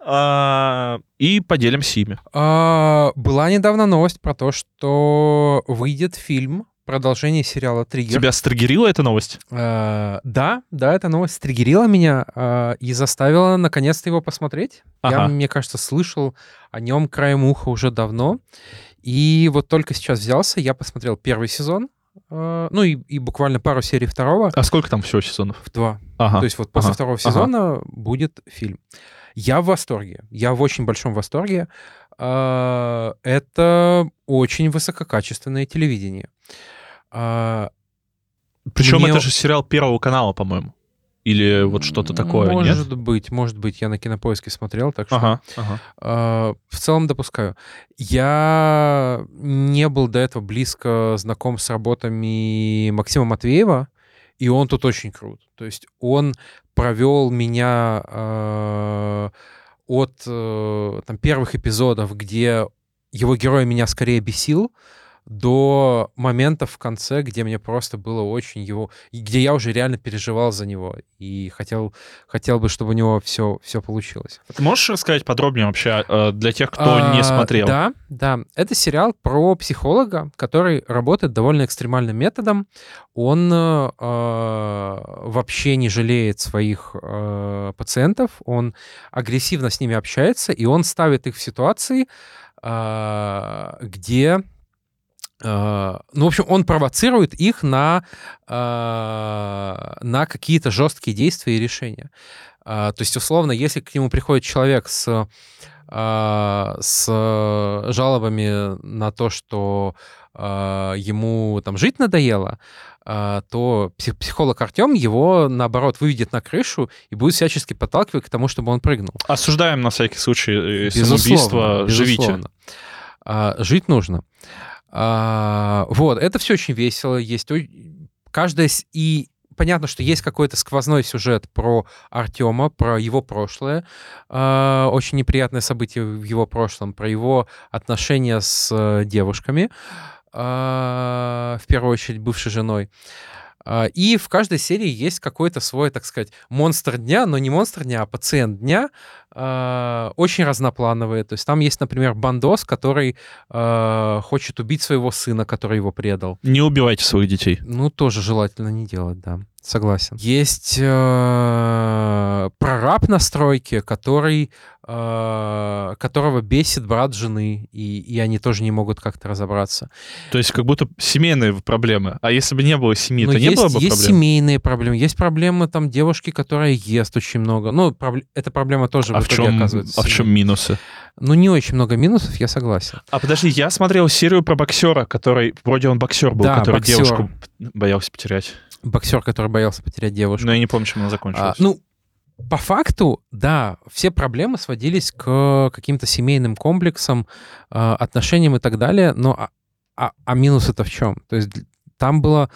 А, И поделимся ими. А, была недавно новость про то, что выйдет фильм продолжение сериала «Триггер». Тебя стригерила эта новость? А, да, да, эта новость стригерила меня а, и заставила наконец-то его посмотреть. Я, Ага. мне кажется, слышал о нем краем уха уже давно. И вот только сейчас взялся, я посмотрел первый сезон, а, ну и, и буквально пару серий второго А сколько там всего сезонов? в два. Ага. То есть вот после ага, второго ага. сезона будет фильм. Я в восторге. Я в очень большом восторге. Это очень высококачественное телевидение. А, Причем мне- это же сериал Первого канала, по-моему. Или вот что-то такое, Может нет? быть, может быть. Я на кинопоиске смотрел, так что Ага, ага. а, в целом допускаю. Я не был до этого близко знаком с работами Максима Матвеева, и он тут очень крут. То есть он провел меня э, от э, там, первых эпизодов, где его герой меня скорее бесил, до момента в конце, где мне просто было очень его... где я уже реально переживал за него и хотел, хотел бы, чтобы у него все, все получилось. Ты можешь рассказать подробнее вообще э, для тех, кто не А, смотрел? Да, да. Это сериал про психолога, который работает довольно экстремальным методом. Он э, э, вообще не жалеет своих э, пациентов, он агрессивно с ними общается, и он ставит их в ситуации, э, где... э, ну, в общем, он провоцирует их на, э, на какие-то жесткие действия и решения. А, То есть, условно, если к нему приходит человек с с жалобами на то, что ему там жить надоело, то псих- психолог Артем его, наоборот, выведет на крышу и будет всячески подталкивать к тому, чтобы он прыгнул. Осуждаем на всякий случай э, Безусловно, самоубийство. Живите. безусловно. А, жить нужно. А, вот, это все очень весело. Есть каждая... И понятно, что есть какой-то сквозной сюжет про Артема, про его прошлое. А, очень неприятное событие в его прошлом, про его отношения с э, девушками, а, в первую очередь бывшей женой. А, И в каждой серии есть какой-то свой, так сказать, монстр дня, но не монстр дня, а пациент дня, а, очень разноплановые. То есть там есть, например, бандос, который а, хочет убить своего сына, который его предал. Не убивайте своих детей. Ну, тоже желательно не делать, да. Согласен. Есть э, прораб на стройке, который, э, которого бесит брат жены, и, и они тоже не могут как-то разобраться. То есть как будто семейные проблемы. А если бы не было семьи, Но то не есть, было бы есть проблем? семейные проблемы, есть проблемы там девушки, которая ест очень много. Ну, пробле- эта проблема тоже А в чем, оказывается. а в чем минусы? Ну, не очень много минусов, я согласен. А подожди, я смотрел серию про боксера, который, вроде он боксер был, Да, который боксер. девушку боялся потерять. Боксер, который боялся потерять девушку. Но я не помню, чем она А, закончилась. ну, по факту, да, все проблемы сводились к каким-то семейным комплексам, а, отношениям и так далее, но а, а, а минус это в чем? То есть там было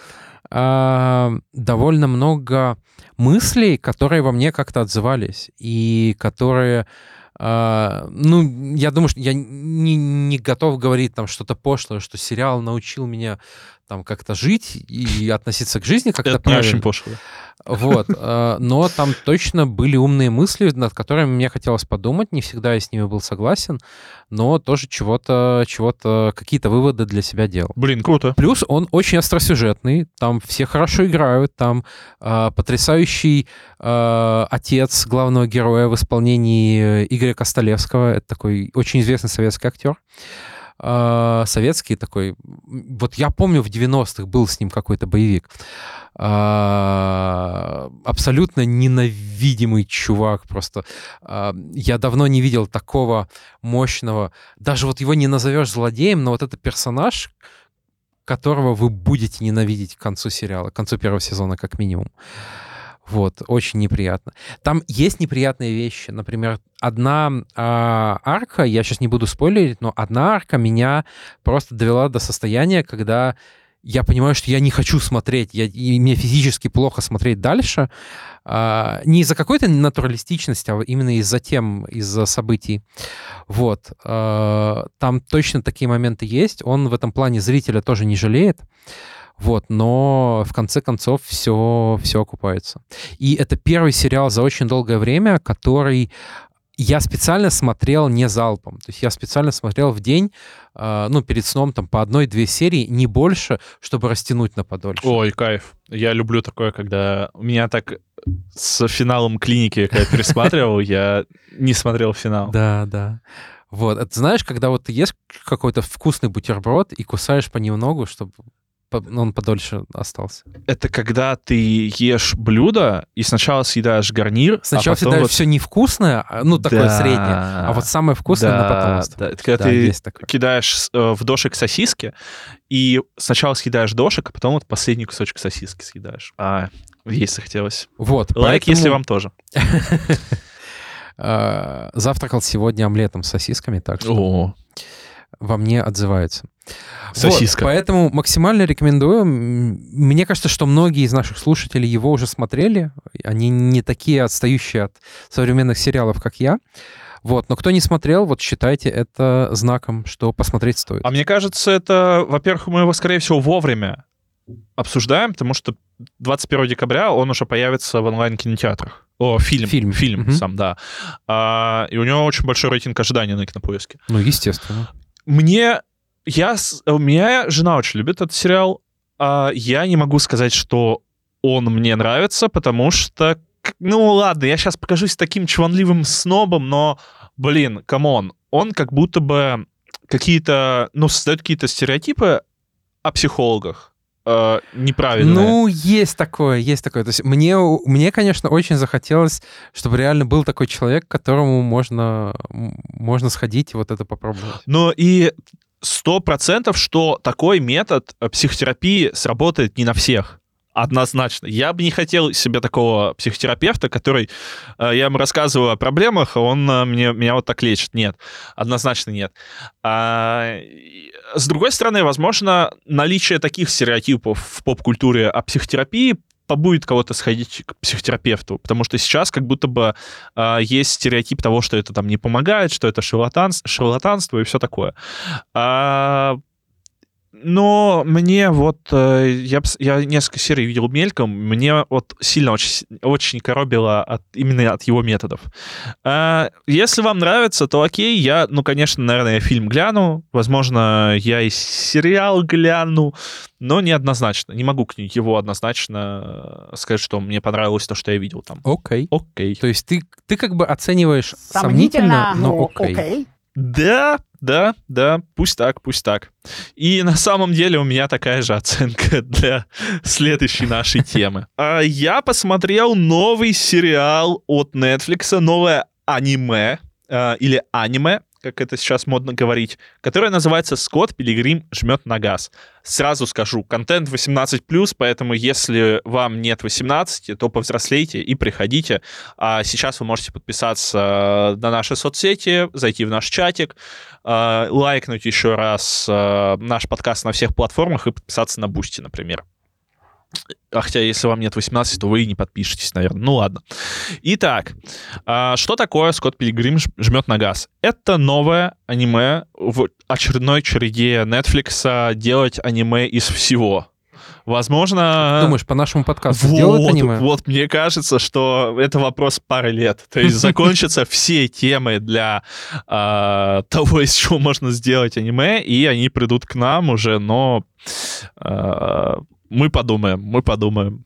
э, довольно много мыслей, которые во мне как-то отзывались, и которые Uh, ну, я думаю, что я не, не готов говорить там что-то пошлое, что сериал научил меня там как-то жить и относиться к жизни как-то Это правильно. не очень пошло. Вот. Э, но там точно были умные мысли, над которыми мне хотелось подумать. Не всегда я с ними был согласен, но тоже чего-то, чего-то, какие-то выводы для себя делал. Блин, круто. Плюс он очень остросюжетный, там все хорошо играют, там э, потрясающий э, отец главного героя в исполнении Игоря Костолевского. Это такой очень известный советский актер. Э, советский такой. Вот я помню, в 90-х был с ним какой-то боевик. Э, абсолютно ненавидимый чувак просто. Э, я давно не видел такого мощного... Даже вот его не назовешь злодеем, но вот этот персонаж, которого вы будете ненавидеть к концу сериала, к концу первого сезона как минимум. Вот, очень неприятно. Там есть неприятные вещи. Например, одна э, арка, я сейчас не буду спойлерить, но одна арка меня просто довела до состояния, когда я понимаю, что я не хочу смотреть, я, и мне физически плохо смотреть дальше. Э, не из-за какой-то натуралистичности, а именно из-за тем, из-за событий. Вот. Э, там точно такие моменты есть. Он в этом плане зрителя тоже не жалеет. Вот, но в конце концов все, все окупается. И это первый сериал за очень долгое время, который я специально смотрел не залпом. То есть я специально смотрел в день, э, ну, перед сном там по одной-две серии, не больше, чтобы растянуть на подольше. Ой, кайф. Я люблю такое, когда... У меня так с финалом клиники, когда я пересматривал, я не смотрел финал. Да, да. Вот, это знаешь, когда вот ты ешь какой-то вкусный бутерброд и кусаешь понемногу, чтобы он подольше остался. Это когда ты ешь блюдо и сначала съедаешь гарнир, Сначала а потом съедаешь вот... все невкусное, а, ну, такое Да. среднее, а вот самое вкусное на потом Да, оставить. да. Это когда Да, ты кидаешь э, в дошик сосиски, и сначала съедаешь дошик, а потом вот последний кусочек сосиски съедаешь. А, есть захотелось. Вот, Лайк, поэтому, если вам тоже. э, завтракал сегодня омлетом с сосисками, так что О, во мне отзывается. Сосиска. Вот, поэтому максимально рекомендую. Мне кажется, что многие из наших слушателей его уже смотрели. Они не такие отстающие от современных сериалов, как я. Вот, но кто не смотрел, вот считайте это знаком, что посмотреть стоит. А мне кажется, это, во-первых, мы его, скорее всего, вовремя обсуждаем, потому что 21 декабря он уже появится в онлайн-кинотеатрах. О, фильм. Фильм. Фильм Мгм. сам, да. А, и у него очень большой рейтинг ожидания на кинопоиске. Ну, естественно. Мне... Я... У меня жена очень любит этот сериал. а я не могу сказать, что он мне нравится, потому что... Ну, ладно, я сейчас покажусь таким чванливым снобом, но, блин, come on, он как будто бы какие-то... Ну, создает какие-то стереотипы о психологах. Э, неправильные. Ну, есть такое, есть такое. То есть мне, мне, конечно, очень захотелось, чтобы реально был такой человек, к которому можно, можно сходить и вот это попробовать. Но и сто процентов, что такой метод э, психотерапии сработает не на всех. Однозначно. Я бы не хотел себе такого психотерапевта, который... э, я ему рассказываю о проблемах, а он э, мне, меня вот так лечит. Нет. Однозначно нет. А, с другой стороны, возможно, наличие таких стереотипов в поп-культуре о психотерапии побудет кого-то сходить к психотерапевту, потому что сейчас как будто бы а, есть стереотип того, что это там не помогает, что это шарлатанс- шарлатанство и все такое. А, но мне вот, э, я, я несколько серий видел мельком, мне вот сильно очень, очень коробило от, именно от его методов. А, если вам нравится, то окей, я, ну, конечно, наверное, фильм гляну, возможно, я и сериал гляну, но не однозначно, не могу к его однозначно э, сказать, что мне понравилось то, что я видел там. Окей. Окей. То есть ты, ты как бы оцениваешь сомнительно, но окей. Да, да, да, пусть так, пусть так. И на самом деле у меня такая же оценка для следующей нашей темы. А, Я посмотрел новый сериал от Netflix, новое аниме, а, или аниме, как это сейчас модно говорить, которое называется «Скотт Пилигрим жмет на газ». Сразу скажу, контент 18+, поэтому если вам нет 18, то повзрослейте и приходите. А сейчас вы можете подписаться на наши соцсети, зайти в наш чатик, э, лайкнуть еще раз э, наш подкаст на всех платформах и подписаться на Boosty, например. А хотя, если вам нет 18, то вы и не подпишетесь, наверное. Ну ладно. Итак, а, что такое Скотт Пилигрим жмет на газ? Это новое аниме в очередной череде Netflix делать аниме из всего. Возможно... Думаешь, по нашему подкасту вот, сделают аниме? Вот, мне кажется, что это вопрос пары лет. То есть закончатся все темы для э, того, из чего можно сделать аниме, и они придут к нам уже, но мы подумаем, мы подумаем.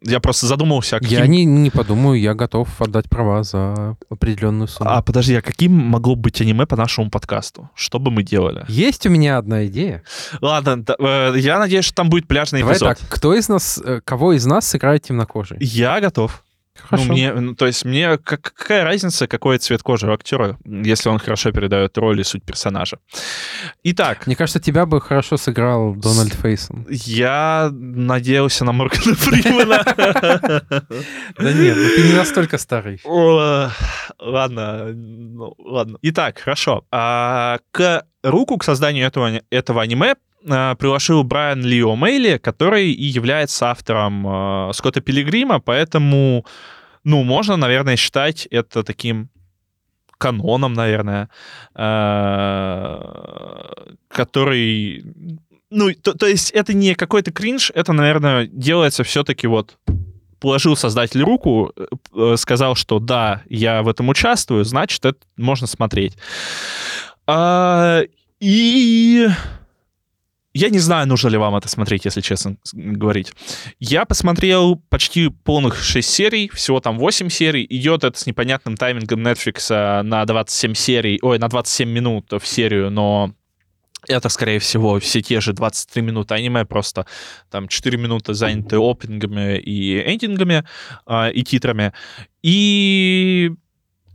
Я просто задумался, а каким... Я не, не подумаю, я готов отдать права за определенную сумму. А подожди, а каким могло быть аниме по нашему подкасту? Что бы мы делали? Есть у меня одна идея. Ладно, да, э, я надеюсь, что там будет пляжный Давай эпизод. так, кто из нас, э, кого из нас сыграет темнокожий? Я готов. Хорошо. Ну, мне, ну, то есть мне как, какая разница, какой цвет кожи у актера, если он хорошо передает роль и суть персонажа. Итак. Мне кажется, тебя бы хорошо сыграл Дональд Фейсон. Я надеялся на Моргана Фримена. Да нет, ну ты не настолько старый. Ладно, ну, ладно. Итак, хорошо. А, к руку к созданию этого, этого аниме приглашил Брайан Ли О'Мейли, который и является автором э, Скотта Пилигрима, поэтому, ну, можно, наверное, считать это таким каноном, наверное, э, который... Ну, то, то есть это не какой-то кринж, это, наверное, делается все-таки вот положил создатель руку, э, сказал, что да, я в этом участвую, значит, это можно смотреть. А, и я не знаю, нужно ли вам это смотреть, если честно говорить. Я посмотрел почти полных 6 серий, всего там 8 серий. Идет это с непонятным таймингом Netflix на 27 серий, ой, на 27 минут в серию, но это, скорее всего, все те же 23 минуты аниме, просто там 4 минуты заняты опенингами и эндингами, э, и титрами. И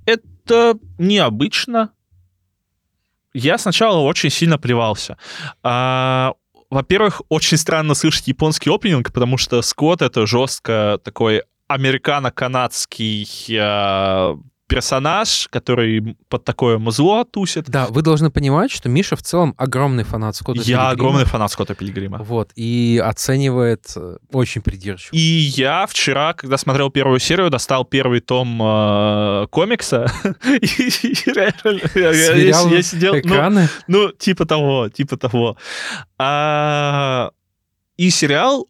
это необычно, я сначала очень сильно плевался. А, во-первых, очень странно слышать японский опенинг, потому что Скотт — это жестко такой американо-канадский а, персонаж, который под такое музло тусит. Да, вы должны понимать, что Миша в целом огромный фанат Скотта Я Пилигрима. огромный фанат Скотта Пилигрима. Вот, и оценивает э, очень придирчиво. И я вчера, когда смотрел первую серию, достал первый том э, комикса. я сидел... Ну, экраны? Ну, типа того, типа того. А, и сериал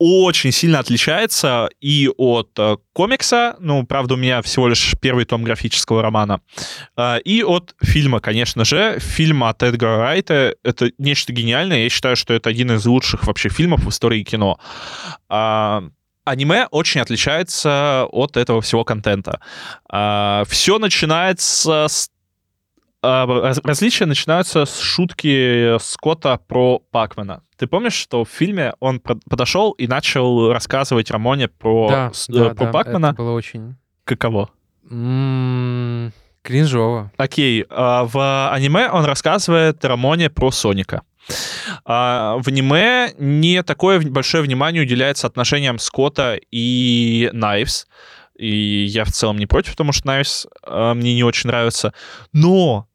очень сильно отличается и от э, комикса, ну, правда, у меня всего лишь первый том графического романа, э, и от фильма, конечно же. Фильм от Эдгара Райта — это нечто гениальное. Я считаю, что это один из лучших вообще фильмов в истории кино. А, аниме очень отличается от этого всего контента. А, все начинается с а, различия начинаются с шутки Скотта про Пакмена. Ты помнишь, что в фильме он подошел и начал рассказывать Рамоне про, да, с, да, про да, Пакмена? Это было очень... Каково? М-м- кринжово. Окей, а, в аниме он рассказывает Рамоне про Соника. А, в аниме не такое большое внимание уделяется отношениям Скотта и Найвс. И я в целом не против, потому что Найвс а, мне не очень нравится. Но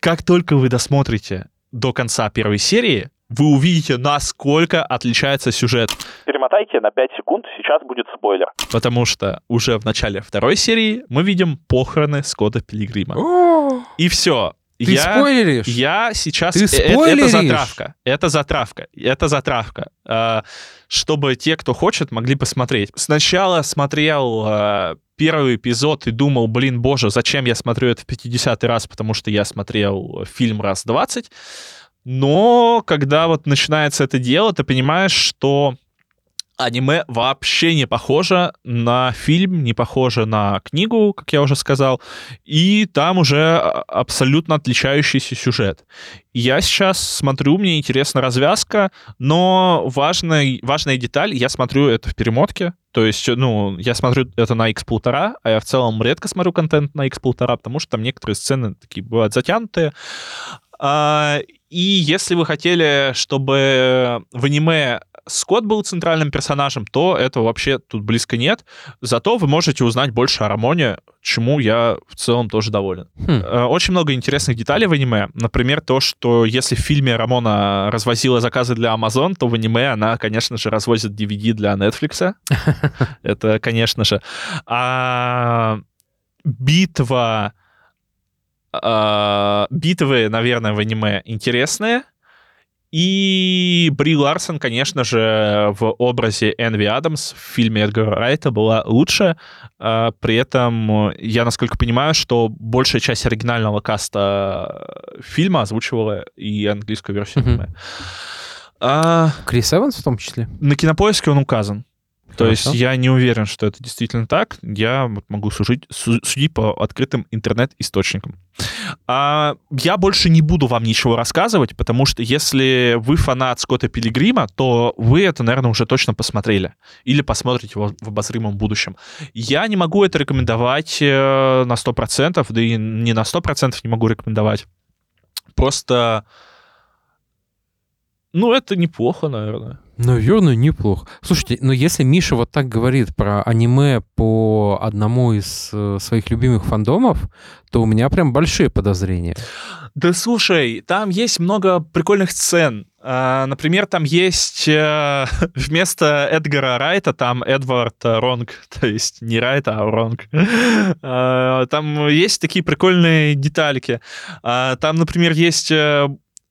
как только вы досмотрите до конца первой серии, вы увидите, насколько отличается сюжет. Перемотайте на 5 секунд, сейчас будет спойлер. Потому что уже в начале второй серии мы видим похороны Скотта Пилигрима. И все. Ты я, спойлеришь? Я сейчас... Ты спойлеришь? Это затравка. Это затравка. Это затравка. А, чтобы те, кто хочет, могли посмотреть. Сначала смотрел а, первый эпизод и думал, блин, боже, зачем я смотрю это в 50 раз, потому что я смотрел фильм раз 20. Но когда вот начинается это дело, ты понимаешь, что аниме вообще не похоже на фильм, не похоже на книгу, как я уже сказал, и там уже абсолютно отличающийся сюжет. Я сейчас смотрю, мне интересна развязка, но важная, важная деталь, я смотрю это в перемотке, то есть, ну, я смотрю это на X1,5, а я в целом редко смотрю контент на X1,5, потому что там некоторые сцены такие бывают затянутые. А, и если вы хотели, чтобы в аниме Скотт был центральным персонажем, то этого вообще тут близко нет. Зато вы можете узнать больше о Рамоне, чему я в целом тоже доволен. Хм. Э, Очень много интересных деталей в аниме. Например, то, что если в фильме Рамона развозила заказы для Amazon, то в аниме она, конечно же, развозит DVD для Netflix. Это, конечно же. А битва... а, Битвы, наверное, в аниме интересные. И Бри Ларсон, конечно же, в образе Энви Адамс в фильме Эдгара Райта была лучше. А, При этом э, я, насколько понимаю, что большая часть оригинального каста фильма озвучивала и английскую версию аниме. А, Крис Эванс в том числе? на кинопоиске он указан. То есть я не уверен, что это действительно так. Я могу судить, су- судить по открытым интернет-источникам. А, я больше не буду вам ничего рассказывать, потому что если вы фанат Скотта Пилигрима, то вы это, наверное, уже точно посмотрели. Или посмотрите его в обозримом будущем. Я не могу это рекомендовать э, на 100%, да и не на 100% не могу рекомендовать. Просто... Ну, это неплохо, наверное. Наверное, неплохо. Слушайте, но если Миша вот так говорит про аниме по одному из э, своих любимых фандомов, то у меня прям большие подозрения. Да слушай, там есть много прикольных сцен. А, Например, там есть э, вместо Эдгара Райта там Эдвард э, Ронг, то есть не Райта, а Ронг. А, Там есть такие прикольные детальки. А, Там, например, есть...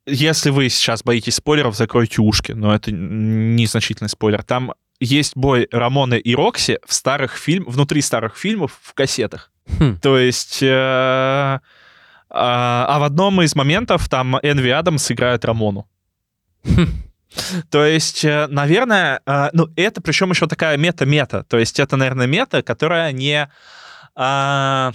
э, Если вы сейчас боитесь спойлеров, закройте ушки, но это незначительный спойлер. Там есть бой Рамоны и Рокси в старых фильм, внутри старых фильмов в кассетах. Хм. То есть... э, а, а в одном из моментов там Энви Адамс играет Рамону. Хм. То есть, э, наверное, э, ну, это причем еще такая мета-мета. То есть, это, наверное, мета, которая не... а,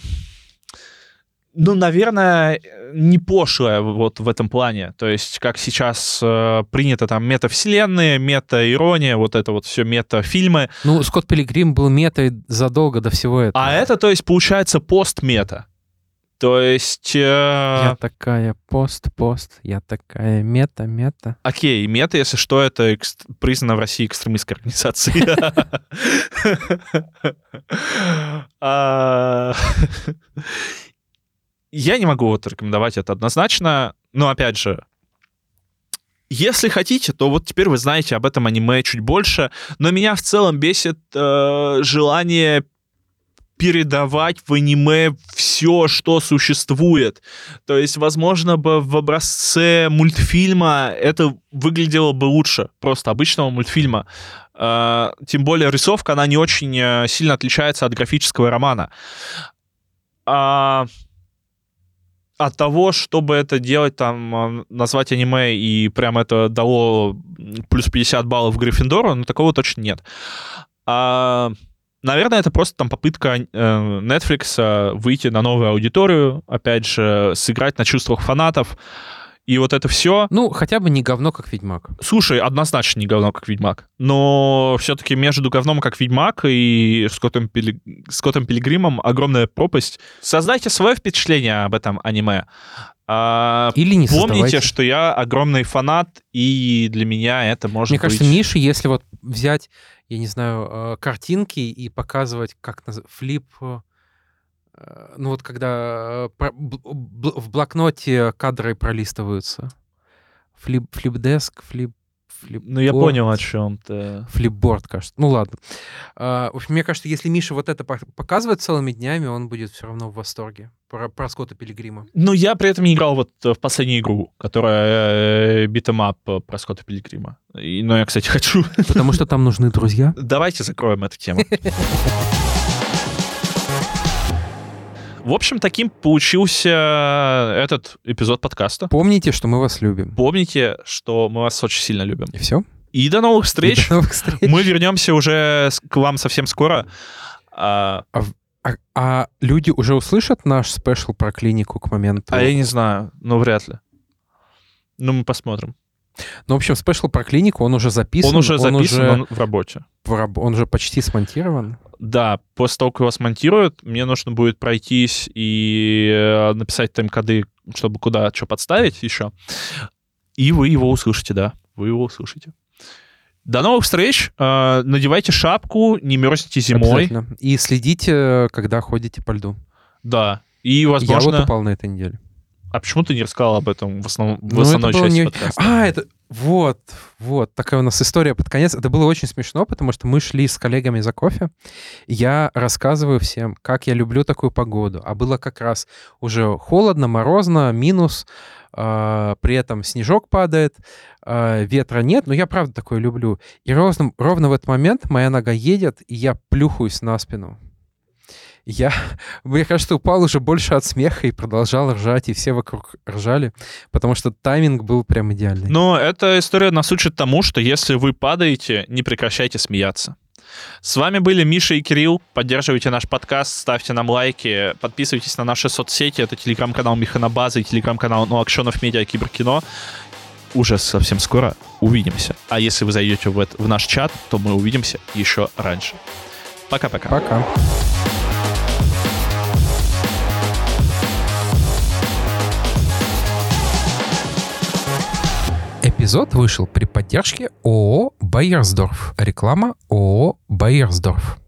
ну, наверное, не пошлая вот в этом плане. То есть, как сейчас э, принято там метавселенные, мета-ирония, вот это вот все мета-фильмы. Ну, Скотт Пилигрим был метой задолго до всего этого. А это, то есть, получается пост-мета. То есть... э, Я такая пост-пост, я такая мета-мета. Окей, мета, если что, это экс- признана в России экстремистской организацией. Я не могу вот рекомендовать это однозначно, но опять же, если хотите, то вот теперь вы знаете об этом аниме чуть больше, но меня в целом бесит э, желание передавать в аниме все, что существует. То есть, возможно, бы в образце мультфильма это выглядело бы лучше просто обычного мультфильма. Э, Тем более рисовка, она не очень э, сильно отличается от графического романа. А от того, чтобы это делать, там, э, назвать аниме и прям это дало плюс 50 баллов Гриффиндору, ну, такого точно нет. А, наверное, это просто там попытка э, Netflix э, выйти на новую аудиторию, опять же, сыграть на чувствах фанатов. И вот это все. Ну, хотя бы не говно, как Ведьмак. Слушай, однозначно не говно, как Ведьмак. Но все-таки между говном, как Ведьмак, и Скоттом, Пили- Скоттом Пилигримом огромная пропасть. Создайте свое впечатление об этом аниме. А, Или не Помните, создавайте. что я огромный фанат, и для меня это может Мне кажется, быть... Миша, если вот взять, я не знаю, э, картинки и показывать, как наз- флип, э, ну вот когда э, в блокноте кадры пролистываются. Флип, флип-деск, флип, флип Ну, я понял, о чем ты. Флипборд, кажется. Ну ладно. А, в общем, мне кажется, если Миша вот это пок- показывает целыми днями, он будет все равно в восторге про, про Скотта Пилигрима. Ну, я при этом не играл вот э, в последнюю игру, которая beat 'em up про Скотта Пилигрима. И, но я, кстати, хочу. Потому что там нужны друзья. Давайте закроем эту тему. В общем, таким получился этот эпизод подкаста. Помните, что мы вас любим. Помните, что мы вас очень сильно любим. И все. И до новых встреч. До новых встреч. Мы вернемся уже к вам совсем скоро. А, А, а люди уже услышат наш special про клинику к моменту? а я не знаю, ну вряд ли. Ну, мы посмотрим. Ну, в общем, special про клинику, он уже записан. он уже записан, уже он в работе. он уже почти смонтирован. Да, после того, как его смонтируют, мне нужно будет пройтись и э, написать тайм-коды, чтобы куда что подставить еще. И вы его услышите, да. Вы его услышите. До новых встреч. Э, надевайте шапку, не мерзните зимой. И следите, когда ходите по льду. Да. И, Я вот возможно... упал на этой неделе. А почему ты не рассказал об этом в, основном, в Ну, основной части не- подкаста? А, это... Вот, вот, такая у нас история под конец. Это было очень смешно, потому что мы шли с коллегами за кофе. Я рассказываю всем, как я люблю такую погоду. А было как раз уже холодно, морозно, минус, а, при этом снежок падает, а, ветра нет, но я правда такое люблю. И ровно, ровно в этот момент моя нога едет, и я плюхаюсь на спину. Я, мне кажется, упал уже больше от смеха и продолжал ржать, и все вокруг ржали, потому что тайминг был прям идеальный. Но эта история нас учит тому, что если вы падаете, не прекращайте смеяться. С вами были Миша и Кирилл. Поддерживайте наш подкаст, ставьте нам лайки, подписывайтесь на наши соцсети. Это телеграм-канал Механобаза и телеграм-канал Ну Акшенов Медиа Киберкино. Уже совсем скоро увидимся. А если вы зайдете в, эт- в наш чат, то мы увидимся еще раньше. Пока-пока. Пока. Эпизод вышел при поддержке ООО «Байерсдорф». Реклама ООО «Байерсдорф».